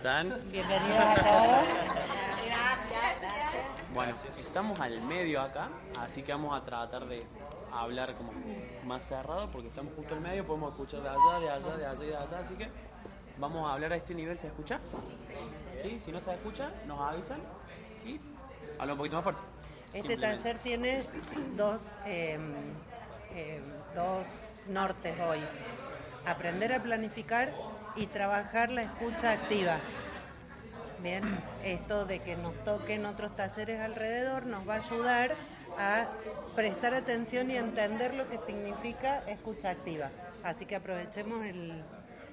están? Bienvenidos a todos. Bueno, estamos al medio acá, así que vamos a tratar de hablar como más cerrado porque estamos justo al medio, podemos escuchar de allá, de allá, de allá y de allá, así que vamos a hablar a este nivel, ¿se escucha? Sí. Si no se escucha, nos avisan y habla un poquito más fuerte. Este taller tiene dos, eh, eh, dos nortes hoy. Aprender a planificar y trabajar la escucha activa. Bien, esto de que nos toquen otros talleres alrededor nos va a ayudar a prestar atención y entender lo que significa escucha activa. Así que aprovechemos el-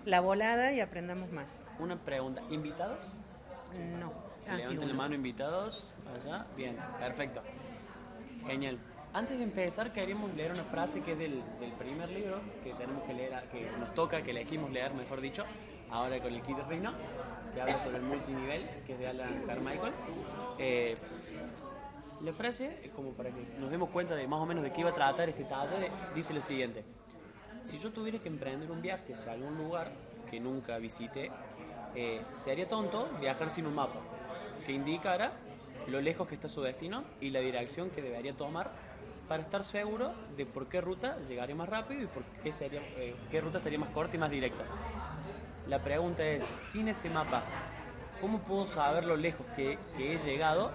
la volada y aprendamos más. Una pregunta, ¿invitados? No. Ah, Levanten la uno. mano invitados, allá, bien, perfecto. Genial. Antes de empezar queríamos leer una frase que es del, primer libro que tenemos que leer, que nos toca, que elegimos leer, mejor dicho, ahora con el Kid Rino, que habla sobre el multinivel, que es de Alan Carmichael. Eh, la frase, como para que nos demos cuenta de más o menos de qué iba a tratar este taller, dice lo siguiente. Si yo tuviera que emprender un viaje hacia algún lugar que nunca visité, eh, sería tonto viajar sin un mapa que indicara lo lejos que está su destino y la dirección que debería tomar para estar seguro de por qué ruta llegaría más rápido y por qué, sería, eh, qué ruta sería más corta y más directa. La pregunta es, sin ese mapa, ¿cómo puedo saber lo lejos que, que he llegado,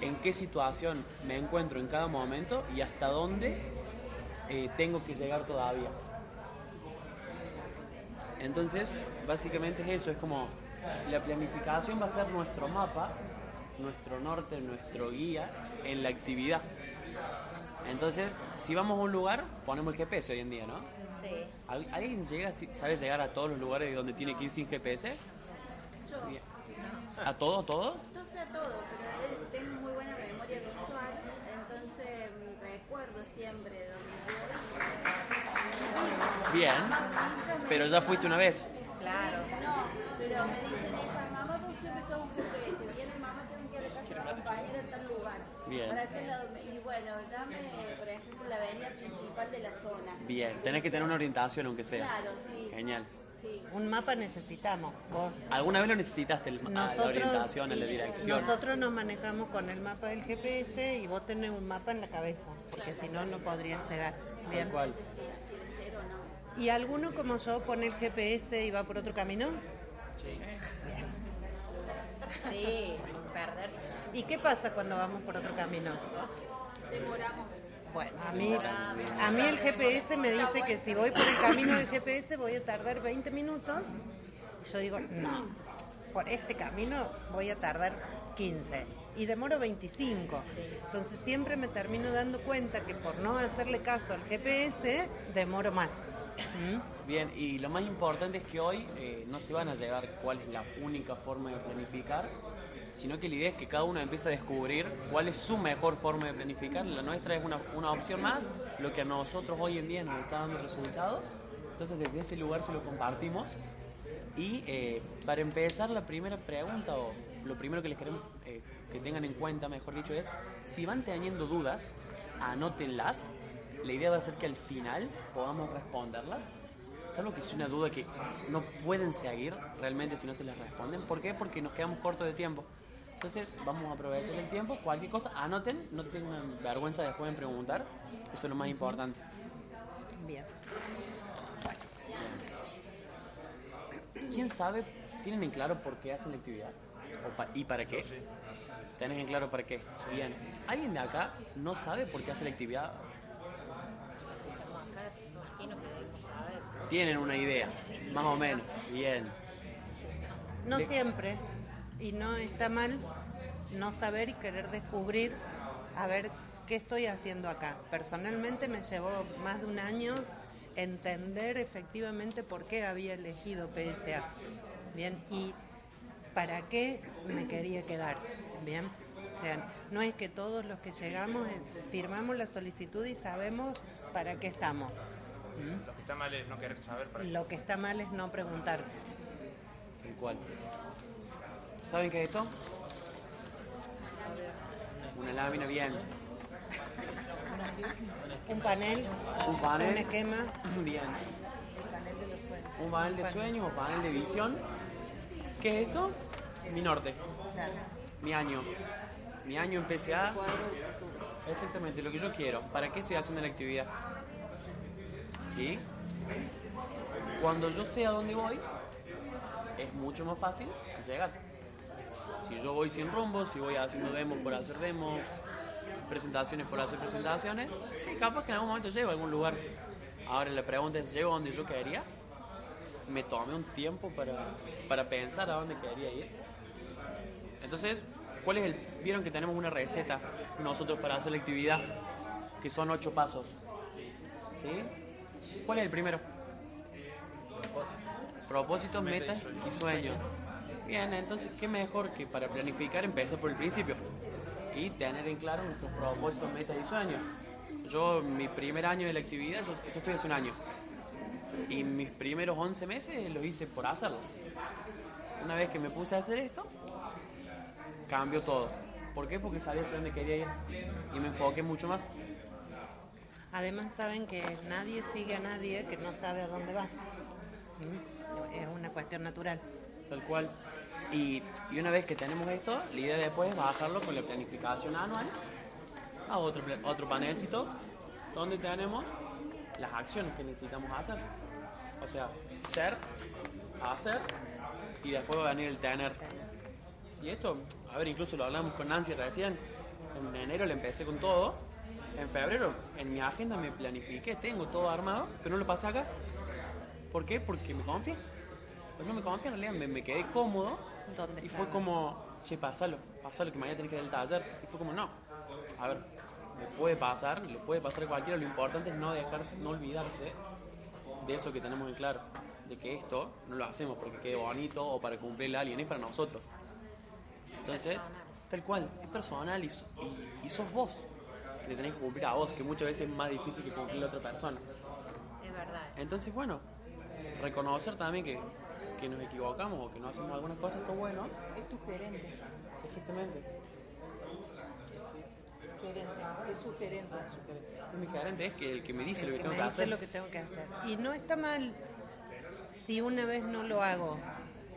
en qué situación me encuentro en cada momento y hasta dónde eh, tengo que llegar todavía? Entonces, básicamente es eso, es como la planificación va a ser nuestro mapa, nuestro norte, nuestro guía en la actividad. Entonces, si vamos a un lugar, ponemos el GPS hoy en día, ¿no? Sí. ¿Al- ¿Alguien llega, sabe llegar a todos los lugares de donde tiene que ir sin GPS? Yo. ¿A todo, todo? no sé todo, pero tengo muy buena memoria visual, entonces recuerdo siempre dónde voy. Bien. Pero ya fuiste una vez. Claro. No, pero me dicen ellas, mamá, vos siempre sos un GPS. Viene mamá, tengo que ir a la casa de la compañera en tal lugar. Bien. ¿Para qué lado me- bueno, dame, por ejemplo, la avenida principal de la zona. Bien, tenés que tener una orientación aunque sea. Claro, sí. Genial. Sí. Un mapa necesitamos. Vos ¿Alguna vez lo necesitaste, el, ah, la Nosotros- orientación, la sí, dirección? Nosotros nos manejamos con el mapa del GPS y vos tenés un mapa en la cabeza, porque si no, no podrías llegar. Bien. Tal cual. Sí. ¿Y alguno como yo pone el GPS y va por otro camino? Sí, sin perder. ¿Y qué pasa cuando vamos por otro camino? Demoramos. Bueno, a mí, a mí el GPS me dice que si voy por el camino del GPS voy a tardar 20 minutos. Y yo digo, no, por este camino voy a tardar 15 y demoro 25. Entonces siempre me termino dando cuenta que por no hacerle caso al GPS demoro más. ¿Mm? Bien, y lo más importante es que hoy eh, no se van a llegar cuál es la única forma de planificar, sino que la idea es que cada uno empiece a descubrir cuál es su mejor forma de planificar. La nuestra es una, una opción más, lo que a nosotros hoy en día nos está dando resultados. Entonces desde ese lugar se lo compartimos. Y eh, para empezar, la primera pregunta, o lo primero que les queremos eh, que tengan en cuenta, mejor dicho, es si van teniendo dudas, anótenlas. La idea va a ser que al final podamos responderlas. Salvo que sea una duda que no pueden seguir realmente si no se les responden. ¿Por qué? Porque nos quedamos cortos de tiempo. Entonces vamos a aprovechar el tiempo. Cualquier cosa, anoten, no tengan vergüenza después en preguntar. Eso es lo más importante. Bien. ¿Quién sabe? ¿Tienen en claro por qué hacen la actividad? ¿O pa- ¿Y para qué? ¿Tenés en claro para qué? Bien. ¿Alguien de acá no sabe por qué hace la actividad? Tienen una idea, más o menos. Bien. No siempre. Y no está mal no saber y querer descubrir a ver qué estoy haciendo acá. Personalmente me llevó más de un año entender efectivamente por qué había elegido PSA. Bien, y para qué me quería quedar. Bien. O sea, no es que todos los que llegamos eh, firmamos la solicitud y sabemos para qué estamos. ¿Mm? Lo que está mal es no querer saber para qué. Lo que está mal es no preguntarse. ¿En cuál? ¿Saben qué es esto? Una lámina, bien. Un panel, Un panel. un esquema, Bien. Un panel de sueños o panel de visión. ¿Qué es esto? mi norte, Claro. mi año. Mi año en PCA, El exactamente lo que yo quiero. ¿Para qué estoy haciendo la actividad? ¿Sí? Cuando yo sé a dónde voy, es mucho más fácil llegar. Si yo voy sin rumbo, si voy haciendo demos por hacer demos, presentaciones por hacer presentaciones, sí, capaz que en algún momento llego a algún lugar. Ahora la pregunta es, ¿llego a donde yo quería? Me tomé un tiempo para, para pensar a dónde quería ir. Entonces, ¿cuál es el...? Vieron que tenemos una receta nosotros para hacer la actividad, que son ocho pasos. ¿Sí? ¿Cuál es el primero? Propósitos, metas y sueños. Bien, entonces, ¿qué mejor que para planificar empezar por el principio? Y tener en claro nuestros propósitos, metas y sueños. Yo, mi primer año de la actividad, yo, esto estoy hace un año. Y mis primeros 11 meses los hice por hacerlo. Una vez que me puse a hacer esto, cambió todo. ¿Por qué? Porque sabía hacia dónde quería ir y me enfoqué mucho más. Además saben que nadie sigue a nadie que no sabe a dónde va. ¿Mm? Es una cuestión natural. Tal cual. Y, y una vez que tenemos esto, la idea después es bajarlo con la planificación anual a otro, otro panelcito donde tenemos las acciones que necesitamos hacer. O sea, ser, hacer y después va a venir el tener. Y esto, a ver, incluso lo hablamos con Nancy recién. En enero le empecé con todo. En febrero, en mi agenda me planifiqué, tengo todo armado, pero no lo pasé acá. ¿Por qué? Porque me confié. Pues no me confié, en realidad me, me quedé cómodo ¿Dónde y fue como, che, pásalo, pásalo que mañana tenés que ir al taller. Y fue como, no, a ver, me puede pasar, le puede pasar a cualquiera, lo importante es no dejarse, no olvidarse de eso que tenemos en claro, de que esto no lo hacemos porque quede bonito o para cumplirle a alguien, es para nosotros. Entonces, tal cual, es personal y, y, y sos vos, que te tenés que cumplir a vos, que muchas veces es más difícil que cumplir a otra persona. Es verdad. Entonces, bueno, reconocer también que, que nos equivocamos o que no hacemos algunas cosas está bueno. Es tu gerente. Exactamente. Gerente. Es su gerente. Mi gerente es que el que me dice El lo que que tengo me que dice hacer. lo que tengo que hacer. Y no está mal si una vez no lo hago.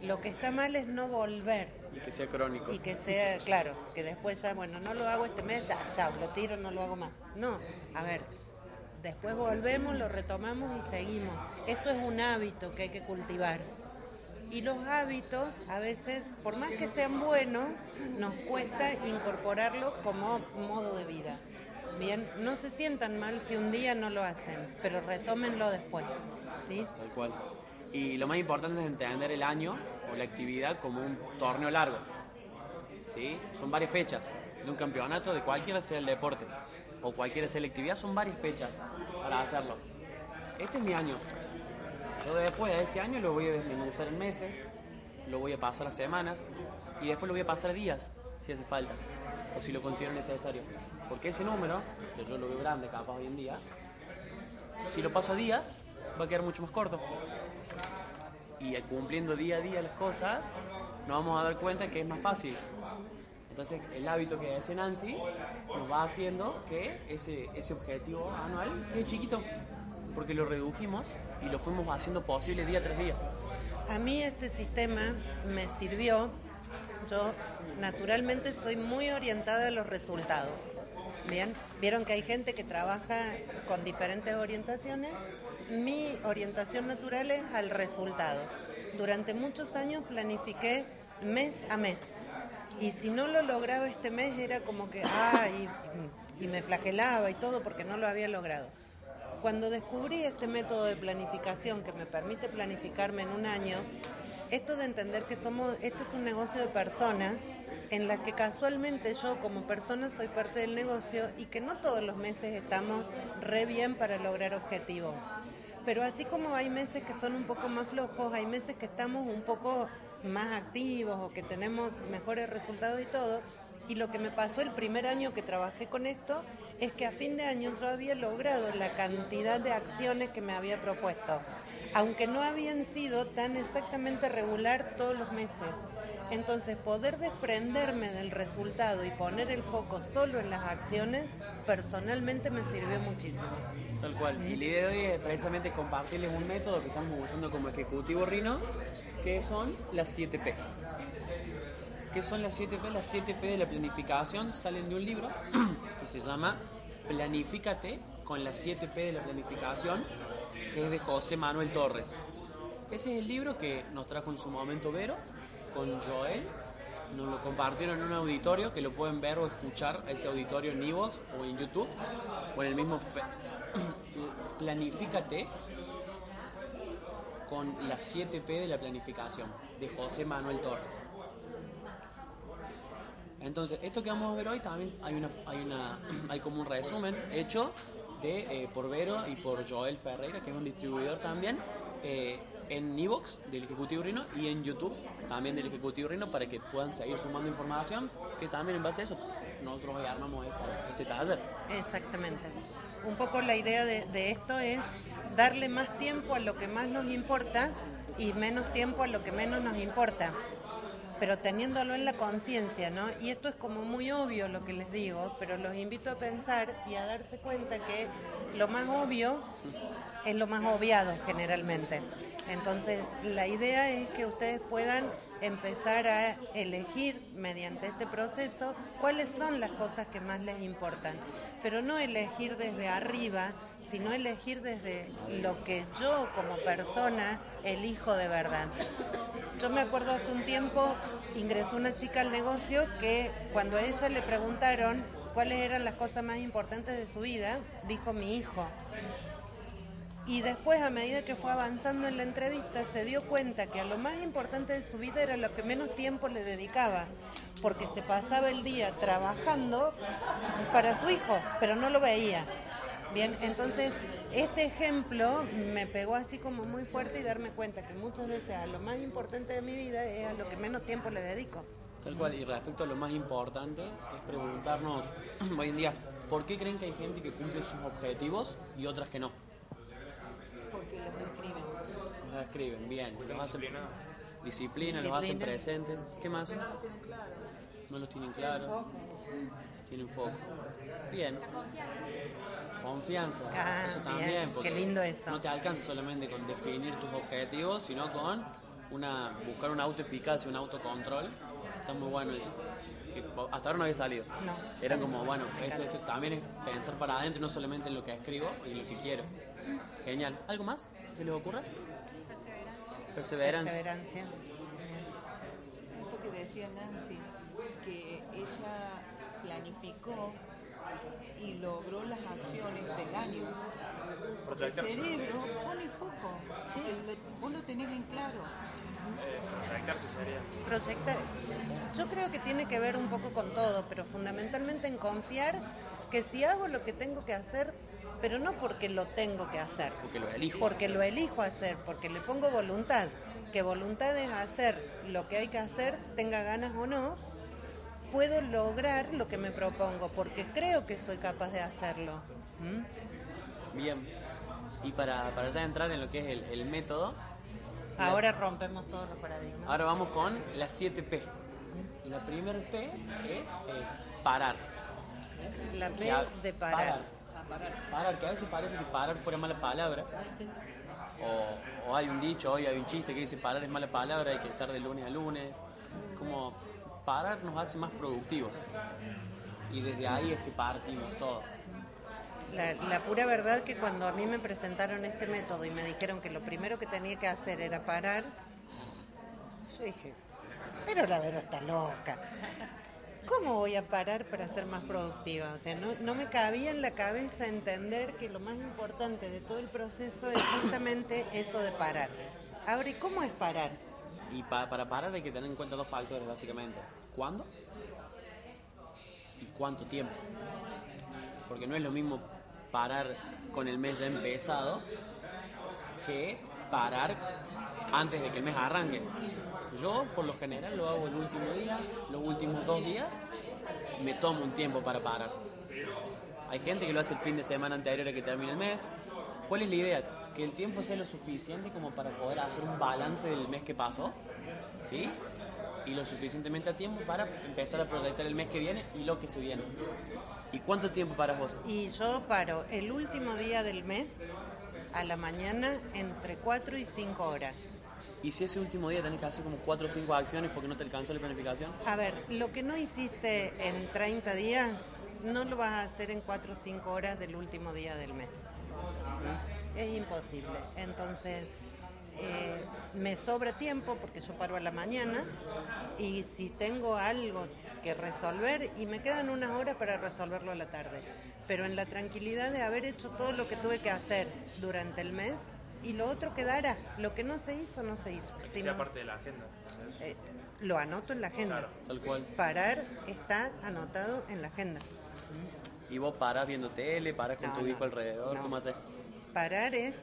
Lo que está mal es no volver. Y que sea crónico. Y que sea, claro, que después ya, bueno, no lo hago este mes, chao, lo tiro, no lo hago más. No, a ver, después volvemos, lo retomamos y seguimos. Esto es un hábito que hay que cultivar. Y los hábitos, a veces, por más que sean buenos, nos cuesta incorporarlos como modo de vida. Bien, no se sientan mal si un día no lo hacen, pero retómenlo después. ¿sí? Tal cual. Y lo más importante es entender el año o la actividad como un torneo largo. ¿Sí? Son varias fechas de un campeonato de cualquiera sea el deporte o la actividad, son varias fechas para hacerlo. Este es mi año. Yo después de este año lo voy a desmenuzar en meses, lo voy a pasar a semanas y después lo voy a pasar a días si hace falta o si lo considero necesario. Porque ese número, que yo lo veo grande capaz hoy en día, si lo paso a días, va a quedar mucho más corto. Y cumpliendo día a día las cosas, nos vamos a dar cuenta que es más fácil. Entonces, el hábito que hace Nancy nos va haciendo que ese, ese objetivo anual quede chiquito, porque lo redujimos y lo fuimos haciendo posible día tras día. A mí este sistema me sirvió. Yo naturalmente soy muy orientada a los resultados. Bien, vieron que hay gente que trabaja con diferentes orientaciones. Mi orientación natural es al resultado. Durante muchos años planifiqué mes a mes. Y si no lo lograba este mes era como que, ah, y, y me flagelaba y todo porque no lo había logrado. Cuando descubrí este método de planificación que me permite planificarme en un año, esto de entender que somos, esto es un negocio de personas en las que casualmente yo como persona soy parte del negocio y que no todos los meses estamos re bien para lograr objetivos. Pero así como hay meses que son un poco más flojos, hay meses que estamos un poco más activos o que tenemos mejores resultados y todo. Y lo que me pasó el primer año que trabajé con esto es que a fin de año yo había logrado la cantidad de acciones que me había propuesto, aunque no habían sido tan exactamente regular todos los meses. Entonces, poder desprenderme del resultado y poner el foco solo en las acciones, personalmente me sirvió muchísimo. Tal cual. Y la idea de hoy es precisamente compartirles un método que estamos usando como ejecutivo Rino, que son las 7P. ¿Qué son las 7P? Las 7P de la planificación salen de un libro que se llama Planifícate con las 7P de la planificación, que es de José Manuel Torres. Ese es el libro que nos trajo en su momento Vero con Joel. Nos lo compartieron en un auditorio que lo pueden ver o escuchar ese auditorio en Evox o en YouTube o en el mismo Planifícate con las 7P de la planificación de José Manuel Torres. Entonces, esto que vamos a ver hoy también hay una, hay una, hay como un resumen hecho de eh, por Vero y por Joel Ferreira, que es un distribuidor también, eh, en Evox del Ejecutivo Rino y en YouTube también del Ejecutivo Rino para que puedan seguir sumando información, que también en base a eso nosotros hoy armamos este, taller. Exactamente. Un poco la idea de, de esto es darle más tiempo a lo que más nos importa y menos tiempo a lo que menos nos importa, pero teniéndolo en la conciencia, ¿no? Y esto es como muy obvio lo que les digo, pero los invito a pensar y a darse cuenta que lo más obvio es lo más obviado generalmente. Entonces, la idea es que ustedes puedan empezar a elegir mediante este proceso cuáles son las cosas que más les importan, pero no elegir desde arriba, sino elegir desde lo que yo como persona elijo de verdad. Yo me acuerdo hace un tiempo ingresó una chica al negocio que cuando a ella le preguntaron cuáles eran las cosas más importantes de su vida, dijo mi hijo. Y después, a medida que fue avanzando en la entrevista, se dio cuenta que a lo más importante de su vida era lo que menos tiempo le dedicaba, porque se pasaba el día trabajando para su hijo, pero no lo veía. Bien, entonces este ejemplo me pegó así como muy fuerte y darme cuenta que muchas veces a lo más importante de mi vida es a lo que menos tiempo le dedico. Tal cual, y respecto a lo más importante, es preguntarnos hoy en día, ¿por qué creen que hay gente que cumple sus objetivos y otras que no? Porque los escriben. Los escriben bien, los hacen disciplina, los hacen Disciplina. presentes. ¿Qué más? No los tienen claro. Tienen foco. Bien. Confianza. Ah, eso bien. también. porque Qué lindo eso. No te alcanza solamente con definir tus objetivos, sino con una buscar una autoeficacia, un autocontrol. Está muy bueno eso. Que hasta ahora no había salido. No. Era como, bueno, esto, esto también es pensar para adentro, no solamente en lo que escribo y lo que quiero. Genial. ¿Algo más que se les ocurra? Perseverancia. Perseverancia. Esto que decía Nancy, que ella planificó y logró las acciones del año. El cerebro pone foco, vos lo tenés bien claro. Proyectar. Yo creo que tiene que ver un poco con todo, pero fundamentalmente en confiar que si hago lo que tengo que hacer, pero no porque lo tengo que hacer, Porque lo elijo. porque lo elijo hacer, porque le pongo voluntad, que voluntad es hacer lo que hay que hacer, tenga ganas o no, puedo lograr lo que me propongo, porque creo que soy capaz de hacerlo. ¿Mm? Bien. Y para, para ya entrar en lo que es el, el método, Ahora rompemos todos los paradigmas. ahora vamos con las 7 P. Y la primera P es eh, parar. La P a- de parar. parar. Parar, que a veces parece que parar fuera mala palabra. O, o hay un dicho, hoy hay un chiste que dice parar es mala palabra, hay que estar de lunes a lunes. Como parar nos hace más productivos. Y desde ahí es que partimos todo. La, la pura verdad que cuando a mí me presentaron este método y me dijeron que lo primero que tenía que hacer era parar, yo dije, pero la Vero está loca. ¿Cómo voy a parar para ser más productiva? O sea, no, no me cabía en la cabeza entender que lo más importante de todo el proceso es justamente eso de parar. Ahora, ¿y cómo es parar? Y pa- para parar hay que tener en cuenta dos factores, básicamente. ¿Cuándo? ¿Y cuánto tiempo? Porque no es lo mismo parar con el mes ya empezado que parar antes de que el mes arranque. Yo, por lo general, lo hago el último día, los últimos dos días, me tomo un tiempo para parar. Hay gente que lo hace el fin de semana anterior a que termine el mes. ¿Cuál es la idea? Que el tiempo sea lo suficiente como para poder hacer un balance del mes que pasó, ¿sí? Y lo suficientemente a tiempo para empezar a proyectar el mes que viene y lo que se viene. ¿Y cuánto tiempo para vos? Y yo paro el último día del mes a la mañana entre 4 y 5 horas. ¿Y si ese último día tenés que hacer como 4 o 5 acciones porque no te alcanzó la planificación? A ver, lo que no hiciste en 30 días, no lo vas a hacer en 4 o 5 horas del último día del mes. Es imposible. Entonces, eh, me sobra tiempo porque yo paro a la mañana y si tengo algo que resolver y me quedan unas horas para resolverlo a la tarde. Pero en la tranquilidad de haber hecho todo lo que tuve que hacer durante el mes y lo otro quedara. Lo que no se hizo, no se hizo. Que sea parte de la agenda. Eh, lo anoto en la agenda. Claro. Tal cual. Parar está anotado en la agenda. Y vos parás viendo tele, parás con No, tu no, hijo alrededor, no. ¿cómo haces? Parar es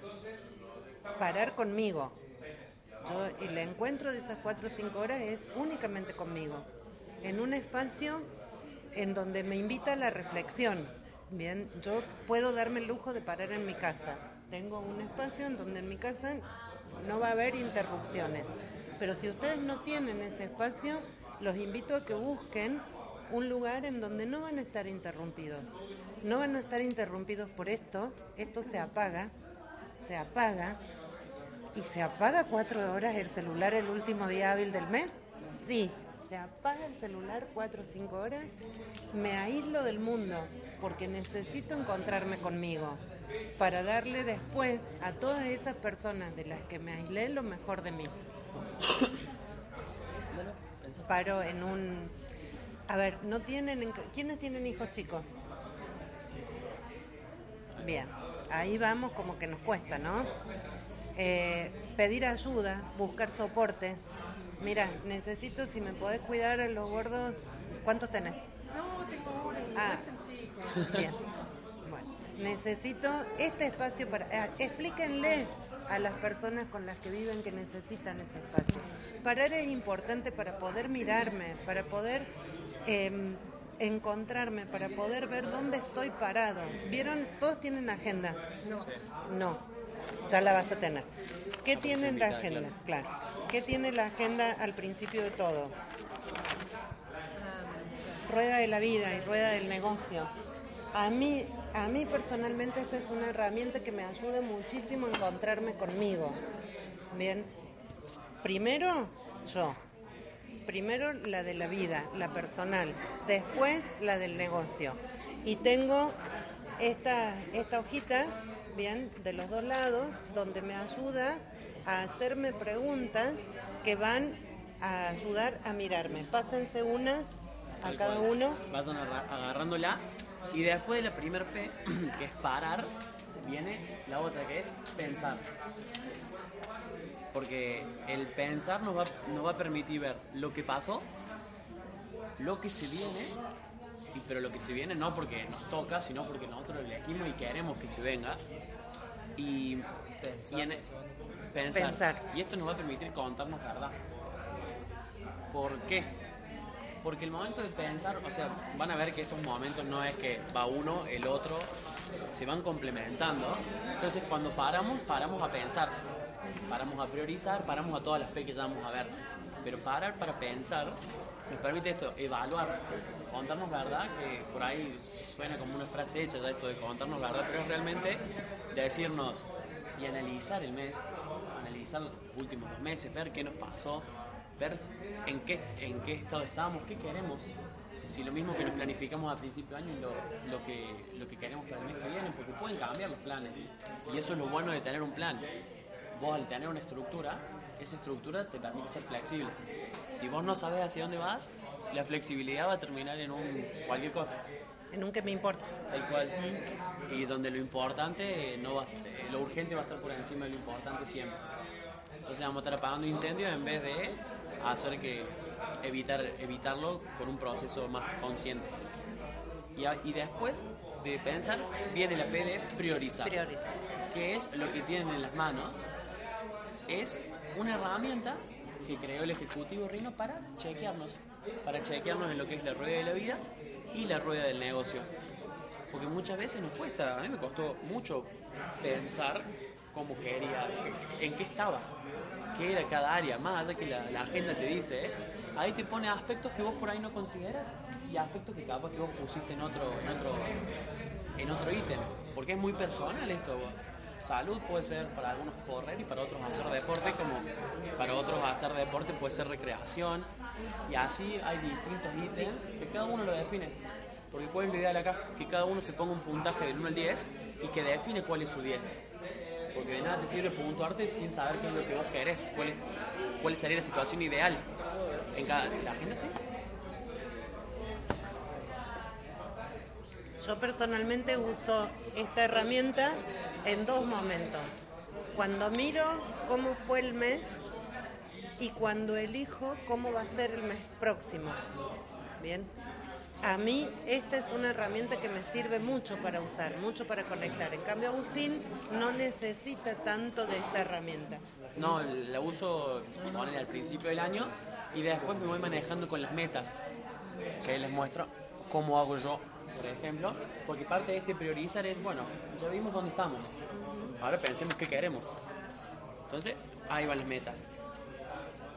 parar conmigo. Yo, el encuentro de esas cuatro o cinco horas es únicamente conmigo, en un espacio en donde me invita a la reflexión. Bien, yo puedo darme el lujo de parar en mi casa. Tengo un espacio en donde en mi casa no va a haber interrupciones. Pero si ustedes no tienen ese espacio, los invito a que busquen un lugar en donde no van a estar interrumpidos. No van a estar interrumpidos por esto, esto se apaga, se apaga y se apaga cuatro horas el celular el último día hábil del mes. Sí, se apaga el celular cuatro o cinco horas, me aíslo del mundo porque necesito encontrarme conmigo para darle después a todas esas personas de las que me aislé lo mejor de mí. Paro en un... A ver, no tienen... ¿Quiénes tienen hijos chicos? Bien, ahí vamos como que nos cuesta, ¿no? Eh, pedir ayuda, buscar soportes. Mira, necesito, si me podés cuidar a los gordos, ¿cuántos tenés? No, tengo una y Ah. Bien. Bueno, necesito este espacio para... eh, explíquenle a las personas con las que viven que necesitan ese espacio. Parar es importante para poder mirarme, para poder em, encontrarme, para poder ver dónde estoy parado. ¿Vieron? Todos tienen agenda. No. No. Ya la vas a tener. ¿Qué Ah, tiene soy la agenda? Claro. ¿Qué tiene la agenda al principio de todo? rueda de la vida y rueda del negocio. A mí, a mí personalmente esta es una herramienta que me ayuda muchísimo a encontrarme conmigo. Bien, primero yo, primero la de la vida, la personal, después la del negocio. Y tengo esta, esta hojita, bien, de los dos lados, donde me ayuda a hacerme preguntas que van a ayudar a mirarme. Pásense una a Tal cada cual. uno. Vayan agarra- agarrándola y después de la primer P, que es parar, viene la otra que es pensar. Porque el pensar nos va, nos va a permitir ver lo que pasó, lo que se viene, pero lo que se viene no porque nos toca, sino porque nosotros elegimos y queremos que se venga. Y, y en- pensar. Pensar. Y esto nos va a permitir contarnos verdad. ¿Por qué? Porque el momento de pensar, o sea, van a ver que estos momentos no es que va uno, el otro, se van complementando. Entonces cuando paramos, paramos a pensar, paramos a priorizar, paramos a todas las P que ya vamos a ver. Pero parar para pensar nos permite esto, evaluar, contarnos verdad, que por ahí suena como una frase hecha ya esto de contarnos verdad, pero realmente decirnos y analizar el mes, analizar los últimos dos meses, ver qué nos pasó, ver en qué, en qué estado estamos, qué queremos. Si lo mismo que nos planificamos a principio de año y lo, lo, que, lo que queremos para el mes que viene, porque pueden cambiar los planes. Y eso es lo bueno de tener un plan. Vos al tener una estructura, esa estructura te permite ser flexible. Si vos no sabes hacia dónde vas, la flexibilidad va a terminar en un cualquier cosa. En un que me importa. Tal cual. Y donde lo importante, no va, eh, lo urgente va a estar por encima de lo importante siempre. Entonces vamos a estar apagando incendios en vez de hacer que evitar evitarlo con un proceso más consciente. Y, a- y después de pensar, viene la P de priorizar. Priorizar. Que es lo que tienen en las manos. Es una herramienta que creó el Ejecutivo Rino para chequearnos. Para chequearnos en lo que es la rueda de la vida y la rueda del negocio. Porque muchas veces nos cuesta, a mí me costó mucho pensar cómo quería, en qué estaba, qué era cada área, más allá que la, agenda te dice, ¿eh? ahí te pone aspectos que vos por ahí no consideras y aspectos que capaz que vos pusiste en otro, en otro, en otro ítem, porque es muy personal esto. vos. Salud, puede ser para algunos correr y para otros hacer deporte, como para otros hacer deporte puede ser recreación. Y así hay distintos ítems que cada uno lo define. Porque cuál es la ideal acá, que cada uno se ponga un puntaje del 1 al 10 y que define cuál es su 10. Porque de nada te sirve puntuarte sin saber qué es lo que vos querés, cuál, es, cuál sería la situación ideal. En cada, ¿La sí? Yo personalmente uso esta herramienta en dos momentos. Cuando miro cómo fue el mes y cuando elijo cómo va a ser el mes próximo. Bien. A mí esta es una herramienta que me sirve mucho para usar, mucho para conectar. En cambio Agustín no necesita tanto de esta herramienta. No, la uso al principio del año y después me voy manejando con las metas que les muestro cómo hago yo, por ejemplo, porque parte de este priorizar es, bueno, ya vimos dónde estamos, ahora pensemos qué queremos. Entonces, ahí van las metas.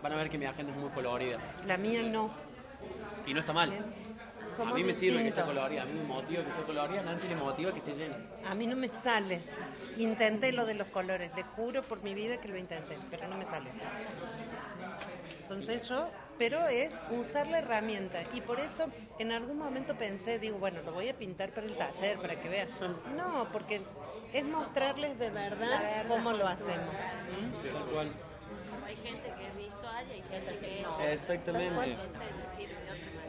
Van a ver que mi agenda es muy colorida La mía no. y no está mal. A mí me sirve que sea colorida, a mí me motiva que sea colorida, a Nancy le motiva que esté llena. A mí no me sale. Intenté lo de los colores, le juro por mi vida que lo intenté, pero no me sale. Entonces yo, pero es usar la herramienta y por eso en algún momento pensé, digo, bueno, lo voy a pintar para el taller, para que vean. No, porque es mostrarles de verdad cómo lo hacemos. Tal cual. Hay gente que es visual y hay gente que no. Exactamente.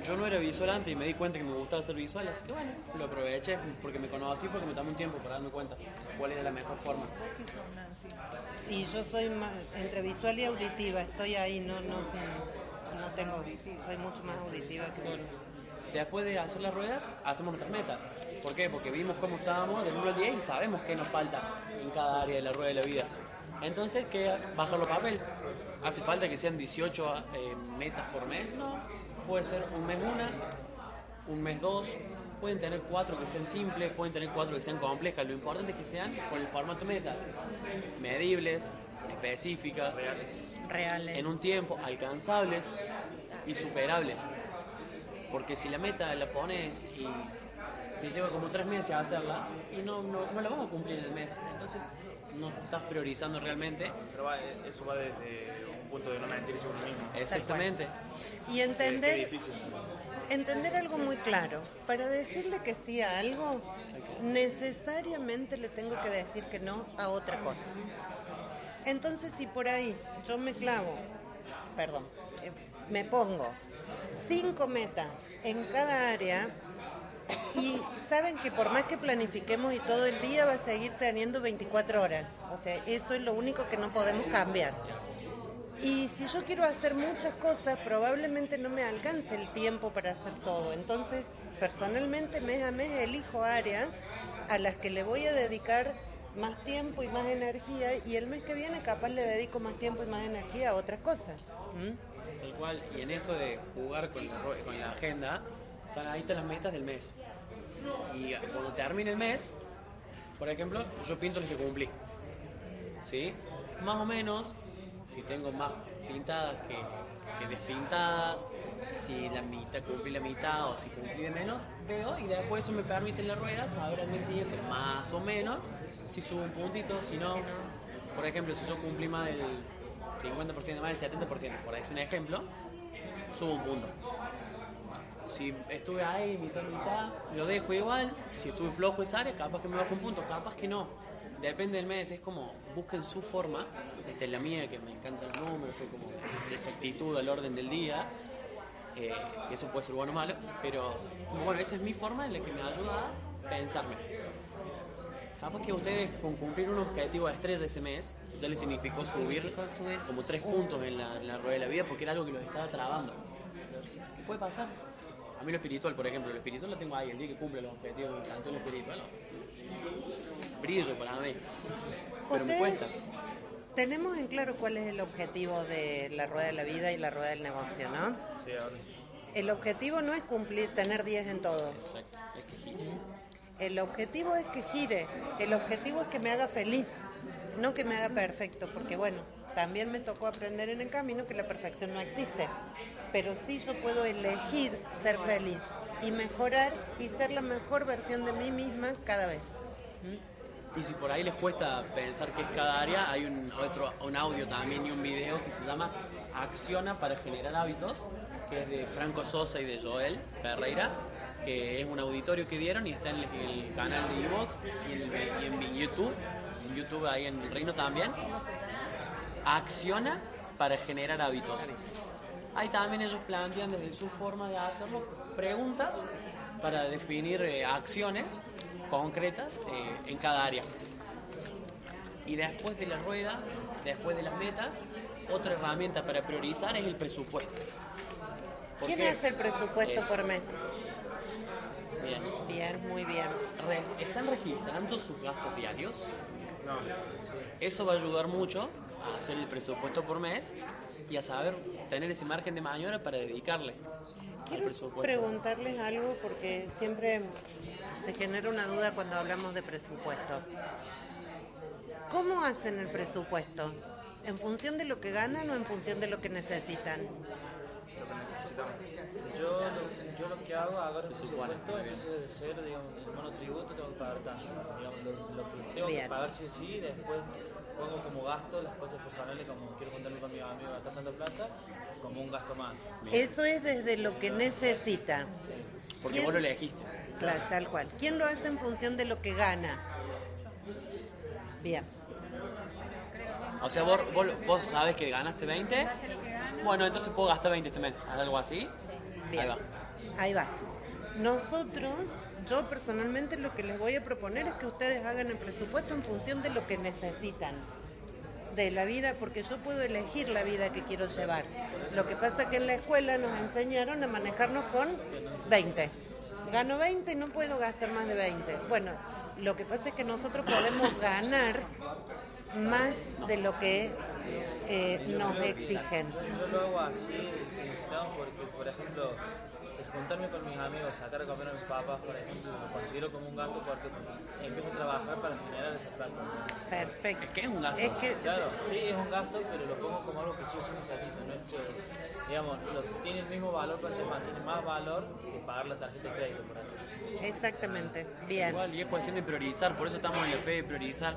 Yo no era visual antes y me di cuenta que me gustaba hacer visual, así que bueno, lo aproveché porque me conocí, porque me tomé un tiempo para darme cuenta cuál era la mejor forma. Y yo soy más, entre visual y auditiva, estoy ahí, no, no, no tengo, soy mucho más auditiva que Bueno, después de hacer la rueda, hacemos nuestras metas. ¿Por qué? Porque vimos cómo estábamos del 1 al 10 y sabemos qué nos falta en cada área de la rueda de la vida. Entonces, ¿qué? Bajarlo a papel. ¿Hace falta que sean 18 eh, metas por mes? No. Puede ser un mes una, un mes dos. Pueden tener cuatro que sean simples, pueden tener cuatro que sean complejas. Lo importante es que sean con el formato metas. Medibles, específicas, reales. En un tiempo alcanzables y superables. Porque si la meta la pones y te lleva como tres meses a hacerla y no, no, no la vas a cumplir en el mes, entonces no estás priorizando realmente. Pero va, eso va desde un punto de no mentirse uno mismo. Exactamente. Y Qué- qué entender, entender algo muy claro. Para decirle que sí a algo, necesariamente le tengo que decir que no a otra cosa. Entonces, si por ahí yo me clavo, perdón, eh, me pongo cinco metas en cada área y saben que por más que planifiquemos y todo el día va a seguir teniendo 24 horas. O sea, eso es lo único que no podemos cambiar. Y si yo quiero hacer muchas cosas, probablemente no me alcance el tiempo para hacer todo. Entonces, personalmente, mes a mes elijo áreas a las que le voy a dedicar más tiempo y más energía y el mes que viene capaz le dedico más tiempo y más energía a otras cosas. ¿Mm? Tal cual. Y en esto de jugar con la, con la agenda, están ahí están las metas del mes. Y cuando termine el mes, por ejemplo, yo pinto los que cumplí. ¿Sí? Más o menos, si tengo más pintadas que, que despintadas, si la mitad cumplí la mitad o si cumplí de menos, veo y después eso me permite en la rueda saber al mes siguiente más o menos si subo un puntito, si no. Por ejemplo, si yo cumplí más del 50% más del 70%, por ahí es un ejemplo, subo un punto. Si estuve ahí mitad mitad, lo dejo igual. Si estuve flojo esa área, capaz que me bajo un punto, capaz que no. Depende del mes, es como busquen su forma. Esta es la mía, que me encantan los números, soy como la exactitud al orden del día. eh, que eso puede ser bueno o malo, pero como bueno, esa es mi forma en la que me ayuda a pensarme. Capaz que ustedes con cumplir un objetivo de estrella ese mes ya les significó subir como tres puntos en la, en la rueda de la vida porque era algo que los estaba trabando. ¿Qué puede pasar? A mí lo espiritual, por ejemplo, lo espiritual lo tengo ahí, el día que cumple los objetivos, me encantó lo espiritual. Brillo para mí. Pero me Ustedes- cuesta. Tenemos en claro cuál es el objetivo de la rueda de la vida y la rueda del negocio, ¿no? Sí, ahora sí. El objetivo no es cumplir, tener 10 en todo. Exacto, es que gira. El objetivo es que gire. El objetivo es que me haga feliz, no que me haga perfecto, porque bueno, también me tocó aprender en el camino que la perfección no existe. Pero sí yo puedo elegir ser feliz y mejorar y ser la mejor versión de mí misma cada vez. ¿Mm? Y si por ahí les cuesta pensar qué es cada área, hay un, otro, un audio también y un video que se llama Acciona para generar hábitos, que es de Franco Sosa y de Joel Ferreira, que es un auditorio que dieron y está en el, canal de Evox y y en YouTube, en YouTube ahí en el reino también. Acciona para generar hábitos. Ahí también ellos plantean desde su forma de hacerlo preguntas para definir eh, acciones concretas eh, en cada área. Y después de la rueda, después de las metas, otra herramienta para priorizar es el presupuesto. ¿Por ¿Quién qué? hace el presupuesto por mes? Bien. Bien, muy bien. Re- ¿Están registrando sus gastos diarios? No. Eso va a ayudar mucho a hacer el presupuesto por mes y a saber tener ese margen de maniobra para dedicarle al Quiero presupuesto. preguntarles algo porque siempre se genera una duda cuando hablamos de presupuesto. ¿Cómo hacen el presupuesto? ¿En función de lo que ganan o en función de lo que necesitan? lo que necesitamos. Yo lo, yo lo que hago, agarro el presupuesto, empiezo desde cero, digamos, el monotributo tengo que pagar tanto, digamos, lo, lo que tengo Bien. que pagar sí o sí, y después pongo como gasto las cosas personales, como quiero juntarme con mi amigo, gastar tanta plata, como un gasto más. Eso es desde lo que necesita. Porque ¿Quién? vos lo elegiste. Claro, tal cual. ¿Quién lo hace en función de lo que gana? Bien. O sea, vos, vos, vos sabes que ganaste 20. Bueno, entonces puedo gastar 20 este mes. ¿Algo así? Bien. Ahí va. Ahí va. Nosotros, yo personalmente lo que les voy a proponer es que ustedes hagan el presupuesto en función de lo que necesitan de la vida, porque yo puedo elegir la vida que quiero llevar. Lo que pasa es que en la escuela nos enseñaron a manejarnos con 20. Gano 20 y no puedo gastar más de 20. Bueno, lo que pasa es que nosotros podemos ganar más de lo que eh, nos exigen. Yo lo hago así, porque, por ejemplo, juntarme con mis amigos, sacar a comer a mis papás, por ejemplo, lo considero como un gasto porque empiezo a trabajar para generar esa plata. Perfecto. Es que es un gasto. Es que Claro, sí, es un gasto, pero lo pongo como algo que sí o sí necesito. No es que, digamos, lo, tiene el mismo valor, pero además tiene más valor que pagar la tarjeta de crédito, por así Exactamente, bien. Igual, y es cuestión de priorizar, por eso estamos en la P de priorizar.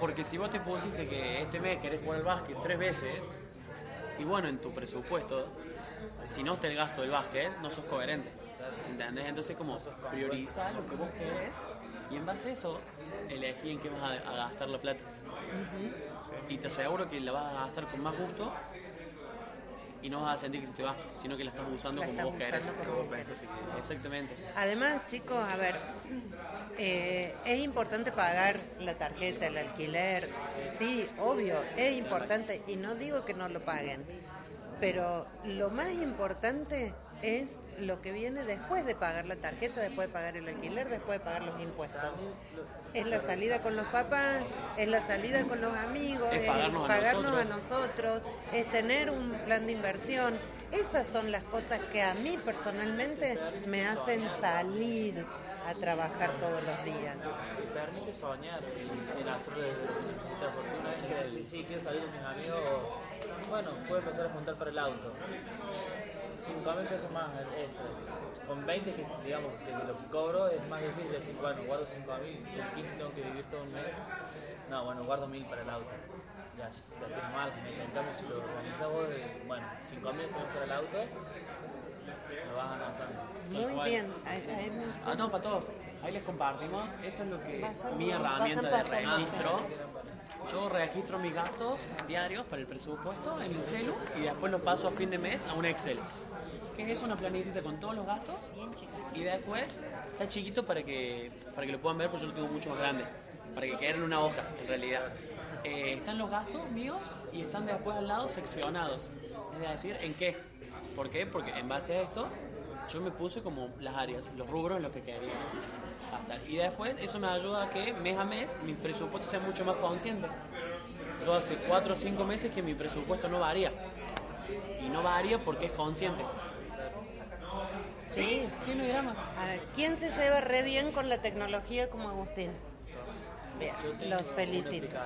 Porque si vos te pusiste que este mes querés jugar al básquet tres veces, y bueno, en tu presupuesto, si no está el gasto del básquet, no sos coherente. ¿Entendés? Entonces, como priorizar lo que vos querés y en base a eso, elegí en qué vas a, a gastar la plata. Y te aseguro que la vas a gastar con más gusto y no vas a sentir que se te va, sino que la estás usando La como estás vos querés. usando como vos querés. Exactamente. Además, chicos, a ver, eh, es importante pagar la tarjeta, el alquiler, sí, obvio, es importante y no digo que no lo paguen, pero lo más importante es lo que viene después de pagar la tarjeta, después de pagar el alquiler, después de pagar los impuestos. Es la salida con los papás, es la salida con los amigos, Es es pagarnos a nosotros. es tener un plan de inversión. Esas son las cosas que a mí personalmente me hacen salir a trabajar todos los días. te permite soñar en, en hacerlo desde lo que necesitas, porque una vez que decís, sí, quiero salir con mis amigos, bueno, puedo empezar a juntar para el auto. 5 mil pesos más extra. Con 20 que digamos que lo que cobro es más difícil decir, bueno, guardo 5 mil, con 15 tengo que vivir todo un mes. No, bueno, guardo 1000 para el auto. Ya, ya tengo mal, cambio si lo organizas vos, de, bueno, 5 mil pesos para el auto, lo vas anotando. Muy cual. bien. ahí- ahí me- Ah, no, para todos. Ahí les compartimos. Esto es lo que mi herramienta de registro. Yo registro mis gastos diarios para el presupuesto en el celu y después los paso a fin de mes a un Excel. Que es una planilla con todos los gastos y después está chiquito para que, para que lo puedan ver porque yo lo tengo mucho más grande. Para que quede en una hoja, en realidad. Eh, están los gastos míos y están después al lado seccionados. Es decir, ¿en qué? ¿Por qué? Porque en base a esto yo me puse como las áreas, los rubros en los que quería gastar. Y después eso me ayuda a que mes a mes mi presupuesto sea mucho más consciente. Yo hace 4 o 5 meses que mi presupuesto no varía. Y no varía porque es consciente. Sí, sí, no hay drama. A ver, ¿quién se lleva re bien con la tecnología como Agustín? Bien, los felicito.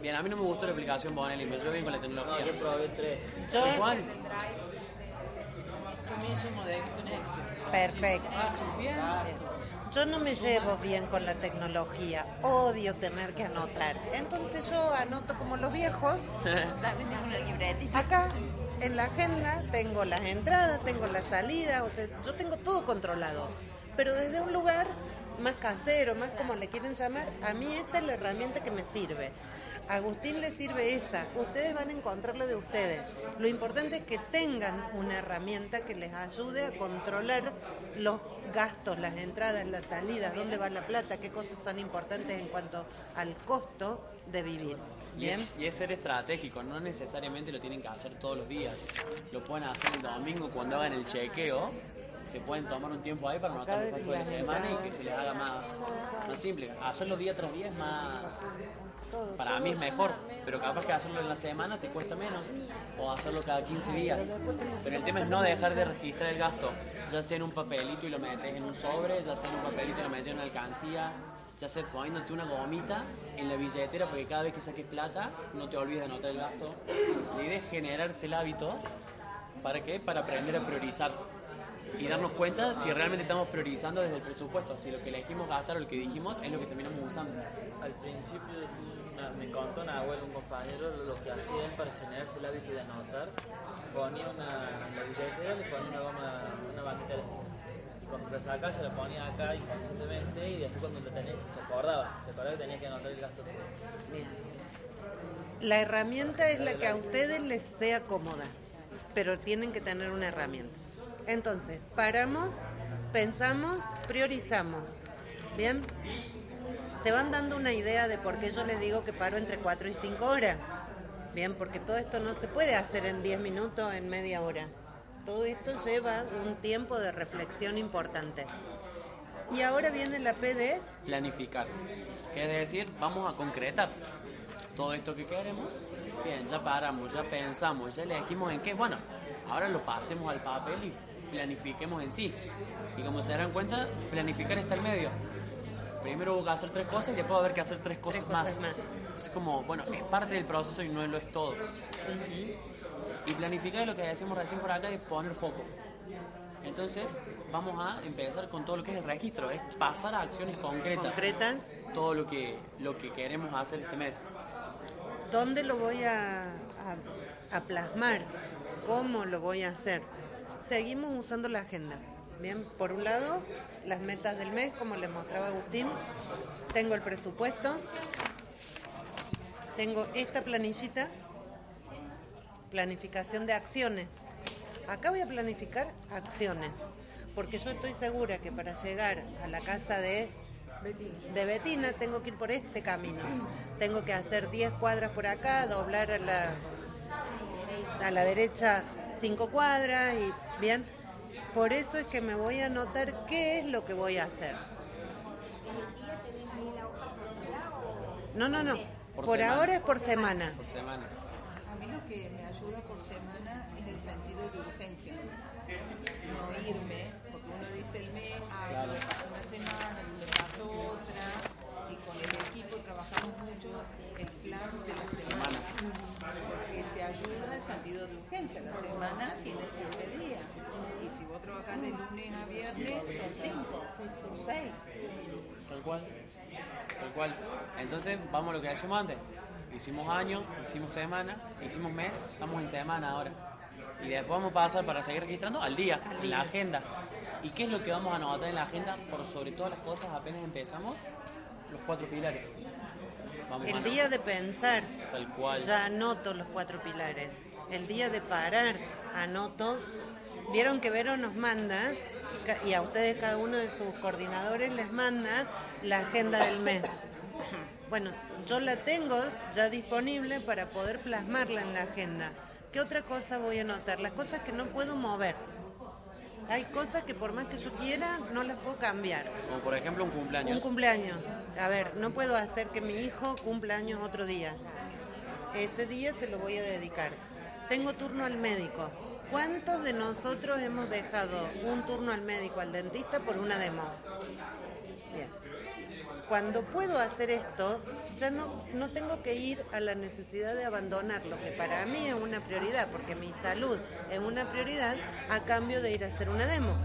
Bien, a mí no me gustó la aplicación Bonelli, me llevo bien con la No, tecnología. yo probé tres. Yo, Igual. Comienzo de perfecto. Bien. yo no me llevo bien con la tecnología, odio tener que anotar. Entonces yo anoto como los viejos. También tengo una libretita. Acá en la agenda tengo las entradas, tengo la salida, o sea, yo tengo todo controlado. Pero desde un lugar más casero, más como le quieren llamar, a mí esta es la herramienta que me sirve. Agustín le sirve esa, ustedes van a encontrar lo de ustedes. Lo importante es que tengan una herramienta que les ayude a controlar los gastos, las entradas, las salidas, dónde va la plata, qué cosas son importantes en cuanto al costo de vivir. Y es, y es ser estratégico, no necesariamente lo tienen que hacer todos los días. Lo pueden hacer el domingo cuando hagan el chequeo. Se pueden tomar un tiempo ahí para anotar los gastos de la semana y que se les haga más, más simple. Hacerlo día tras día es más. Para mí es mejor, pero capaz que hacerlo en la semana te cuesta menos. O hacerlo cada 15 días. Pero el tema es no dejar de registrar el gasto, ya sea en un papelito y lo metes en un sobre, ya sea en un papelito y lo metes en una alcancía, ya sea poniéndote una gomita en la billetera porque cada vez que saques plata no te olvides de anotar el gasto. La idea es generarse el hábito. ¿Para qué? Para aprender a priorizar y darnos cuenta si realmente estamos priorizando desde el presupuesto, si lo que elegimos gastar o lo que dijimos es lo que terminamos usando. Al principio me, contó una abuela, un compañero, lo que hacía él para generarse el hábito de anotar, ponía una, la billetera, le ponía una goma, una elástica. Y cuando se la sacaba, se la ponía acá inconscientemente y después cuando lo tenía, se acordaba, se acordaba que tenía que anotar el gasto. La herramienta es la que a ustedes les sea cómoda, pero tienen que tener una herramienta. Entonces, paramos, pensamos, priorizamos. ¿Bien? Se van dando una idea de por qué yo les digo que paro entre 4 y 5 horas. Bien, porque todo esto no se puede hacer en 10 minutos, en media hora. Todo esto lleva un tiempo de reflexión importante. Y ahora viene la PD Planificar, que es decir, vamos a concretar todo esto que queremos. Bien, ya paramos, ya pensamos, ya elegimos en qué. Bueno, ahora lo pasemos al papel y planifiquemos en sí. Y como se darán cuenta, planificar está al medio. Primero hubo que hacer tres cosas y después va a haber que hacer tres cosas, cosas más. más. Es como, bueno, es parte del proceso y no lo es todo. Y planificar es lo que decimos recién por acá es poner foco. Entonces, vamos a empezar con todo lo que es el registro, es pasar a acciones concretas. concretas Todo lo que, lo que queremos hacer este mes. ¿Dónde lo voy a, a- a plasmar? ¿Cómo lo voy a hacer? Seguimos usando la agenda. Bien, por un lado, las metas del mes, como les mostraba Agustín. Tengo el presupuesto. Tengo esta planillita. Planificación de acciones. Acá voy a planificar acciones. Porque yo estoy segura que para llegar a la casa de de Betina tengo que ir por este camino. Tengo que hacer 10 cuadras por acá, doblar a la, a la derecha 5 cuadras y bien. Por eso es que me voy a anotar qué es lo que voy a hacer. No, no, no. Por ahora es por semana. Por semana. A mí lo que me ayuda por semana es el sentido de urgencia. No irme, porque uno dice el mes, ah, Claro. se me pasó una semana, se me pasó otra, y con el equipo trabajamos mucho el plan de la semana, porque te ayuda el sentido de urgencia. La semana tiene siete de lunes a viernes, son cinco, son seis. Tal cual. Tal cual. Entonces, vamos a lo que decíamos antes. Hicimos año, hicimos semana, hicimos mes, estamos en semana ahora. Y después vamos a pasar para seguir registrando al día, Al en día. la agenda. ¿Y qué es lo que vamos a anotar en la agenda? Por sobre todas las cosas, apenas empezamos, los cuatro pilares. Vamos El día de pensar, Tal cual. ya anoto los cuatro pilares. El día de parar, anoto. Vieron que Vero nos manda, y a ustedes cada uno de sus coordinadores les manda la agenda del mes. Bueno, yo la tengo ya disponible para poder plasmarla en la agenda. ¿Qué otra cosa voy a anotar? Las cosas que no puedo mover. Hay cosas que por más que yo quiera, no las puedo cambiar. Como por ejemplo un cumpleaños. Un cumpleaños. A ver, no puedo hacer que mi hijo cumpla años otro día. Ese día se lo voy a dedicar. Tengo turno al médico. ¿Cuántos de nosotros hemos dejado un turno al médico, al dentista, por una demo? Bien. Cuando puedo hacer esto, ya no, no tengo que ir a la necesidad de abandonar lo que para mí es una prioridad, porque mi salud es una prioridad a cambio de ir a hacer una demo.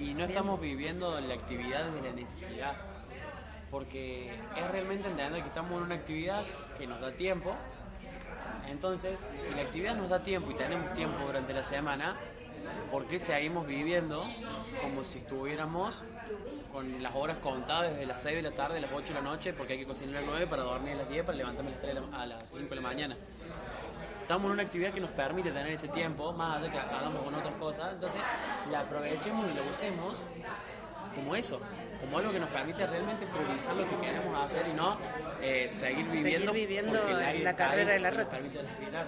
Y no estamos viviendo la actividad desde la necesidad. Porque es realmente entender que estamos en una actividad que nos da tiempo. Entonces, si la actividad nos da tiempo y tenemos tiempo durante la semana, ¿por qué seguimos viviendo como si estuviéramos con las horas contadas desde las 6 de la tarde a las 8 de la noche porque hay que cocinar a las 9 para dormir a las 10 para levantarme a las, 3 de la- a las 5 de la mañana? Estamos en una actividad que nos permite tener ese tiempo, más allá que hagamos con otras cosas, entonces la aprovechemos y la usemos como eso, como algo que nos permite realmente priorizar lo que queremos hacer y no eh, seguir viviendo, en la carrera de la respirar.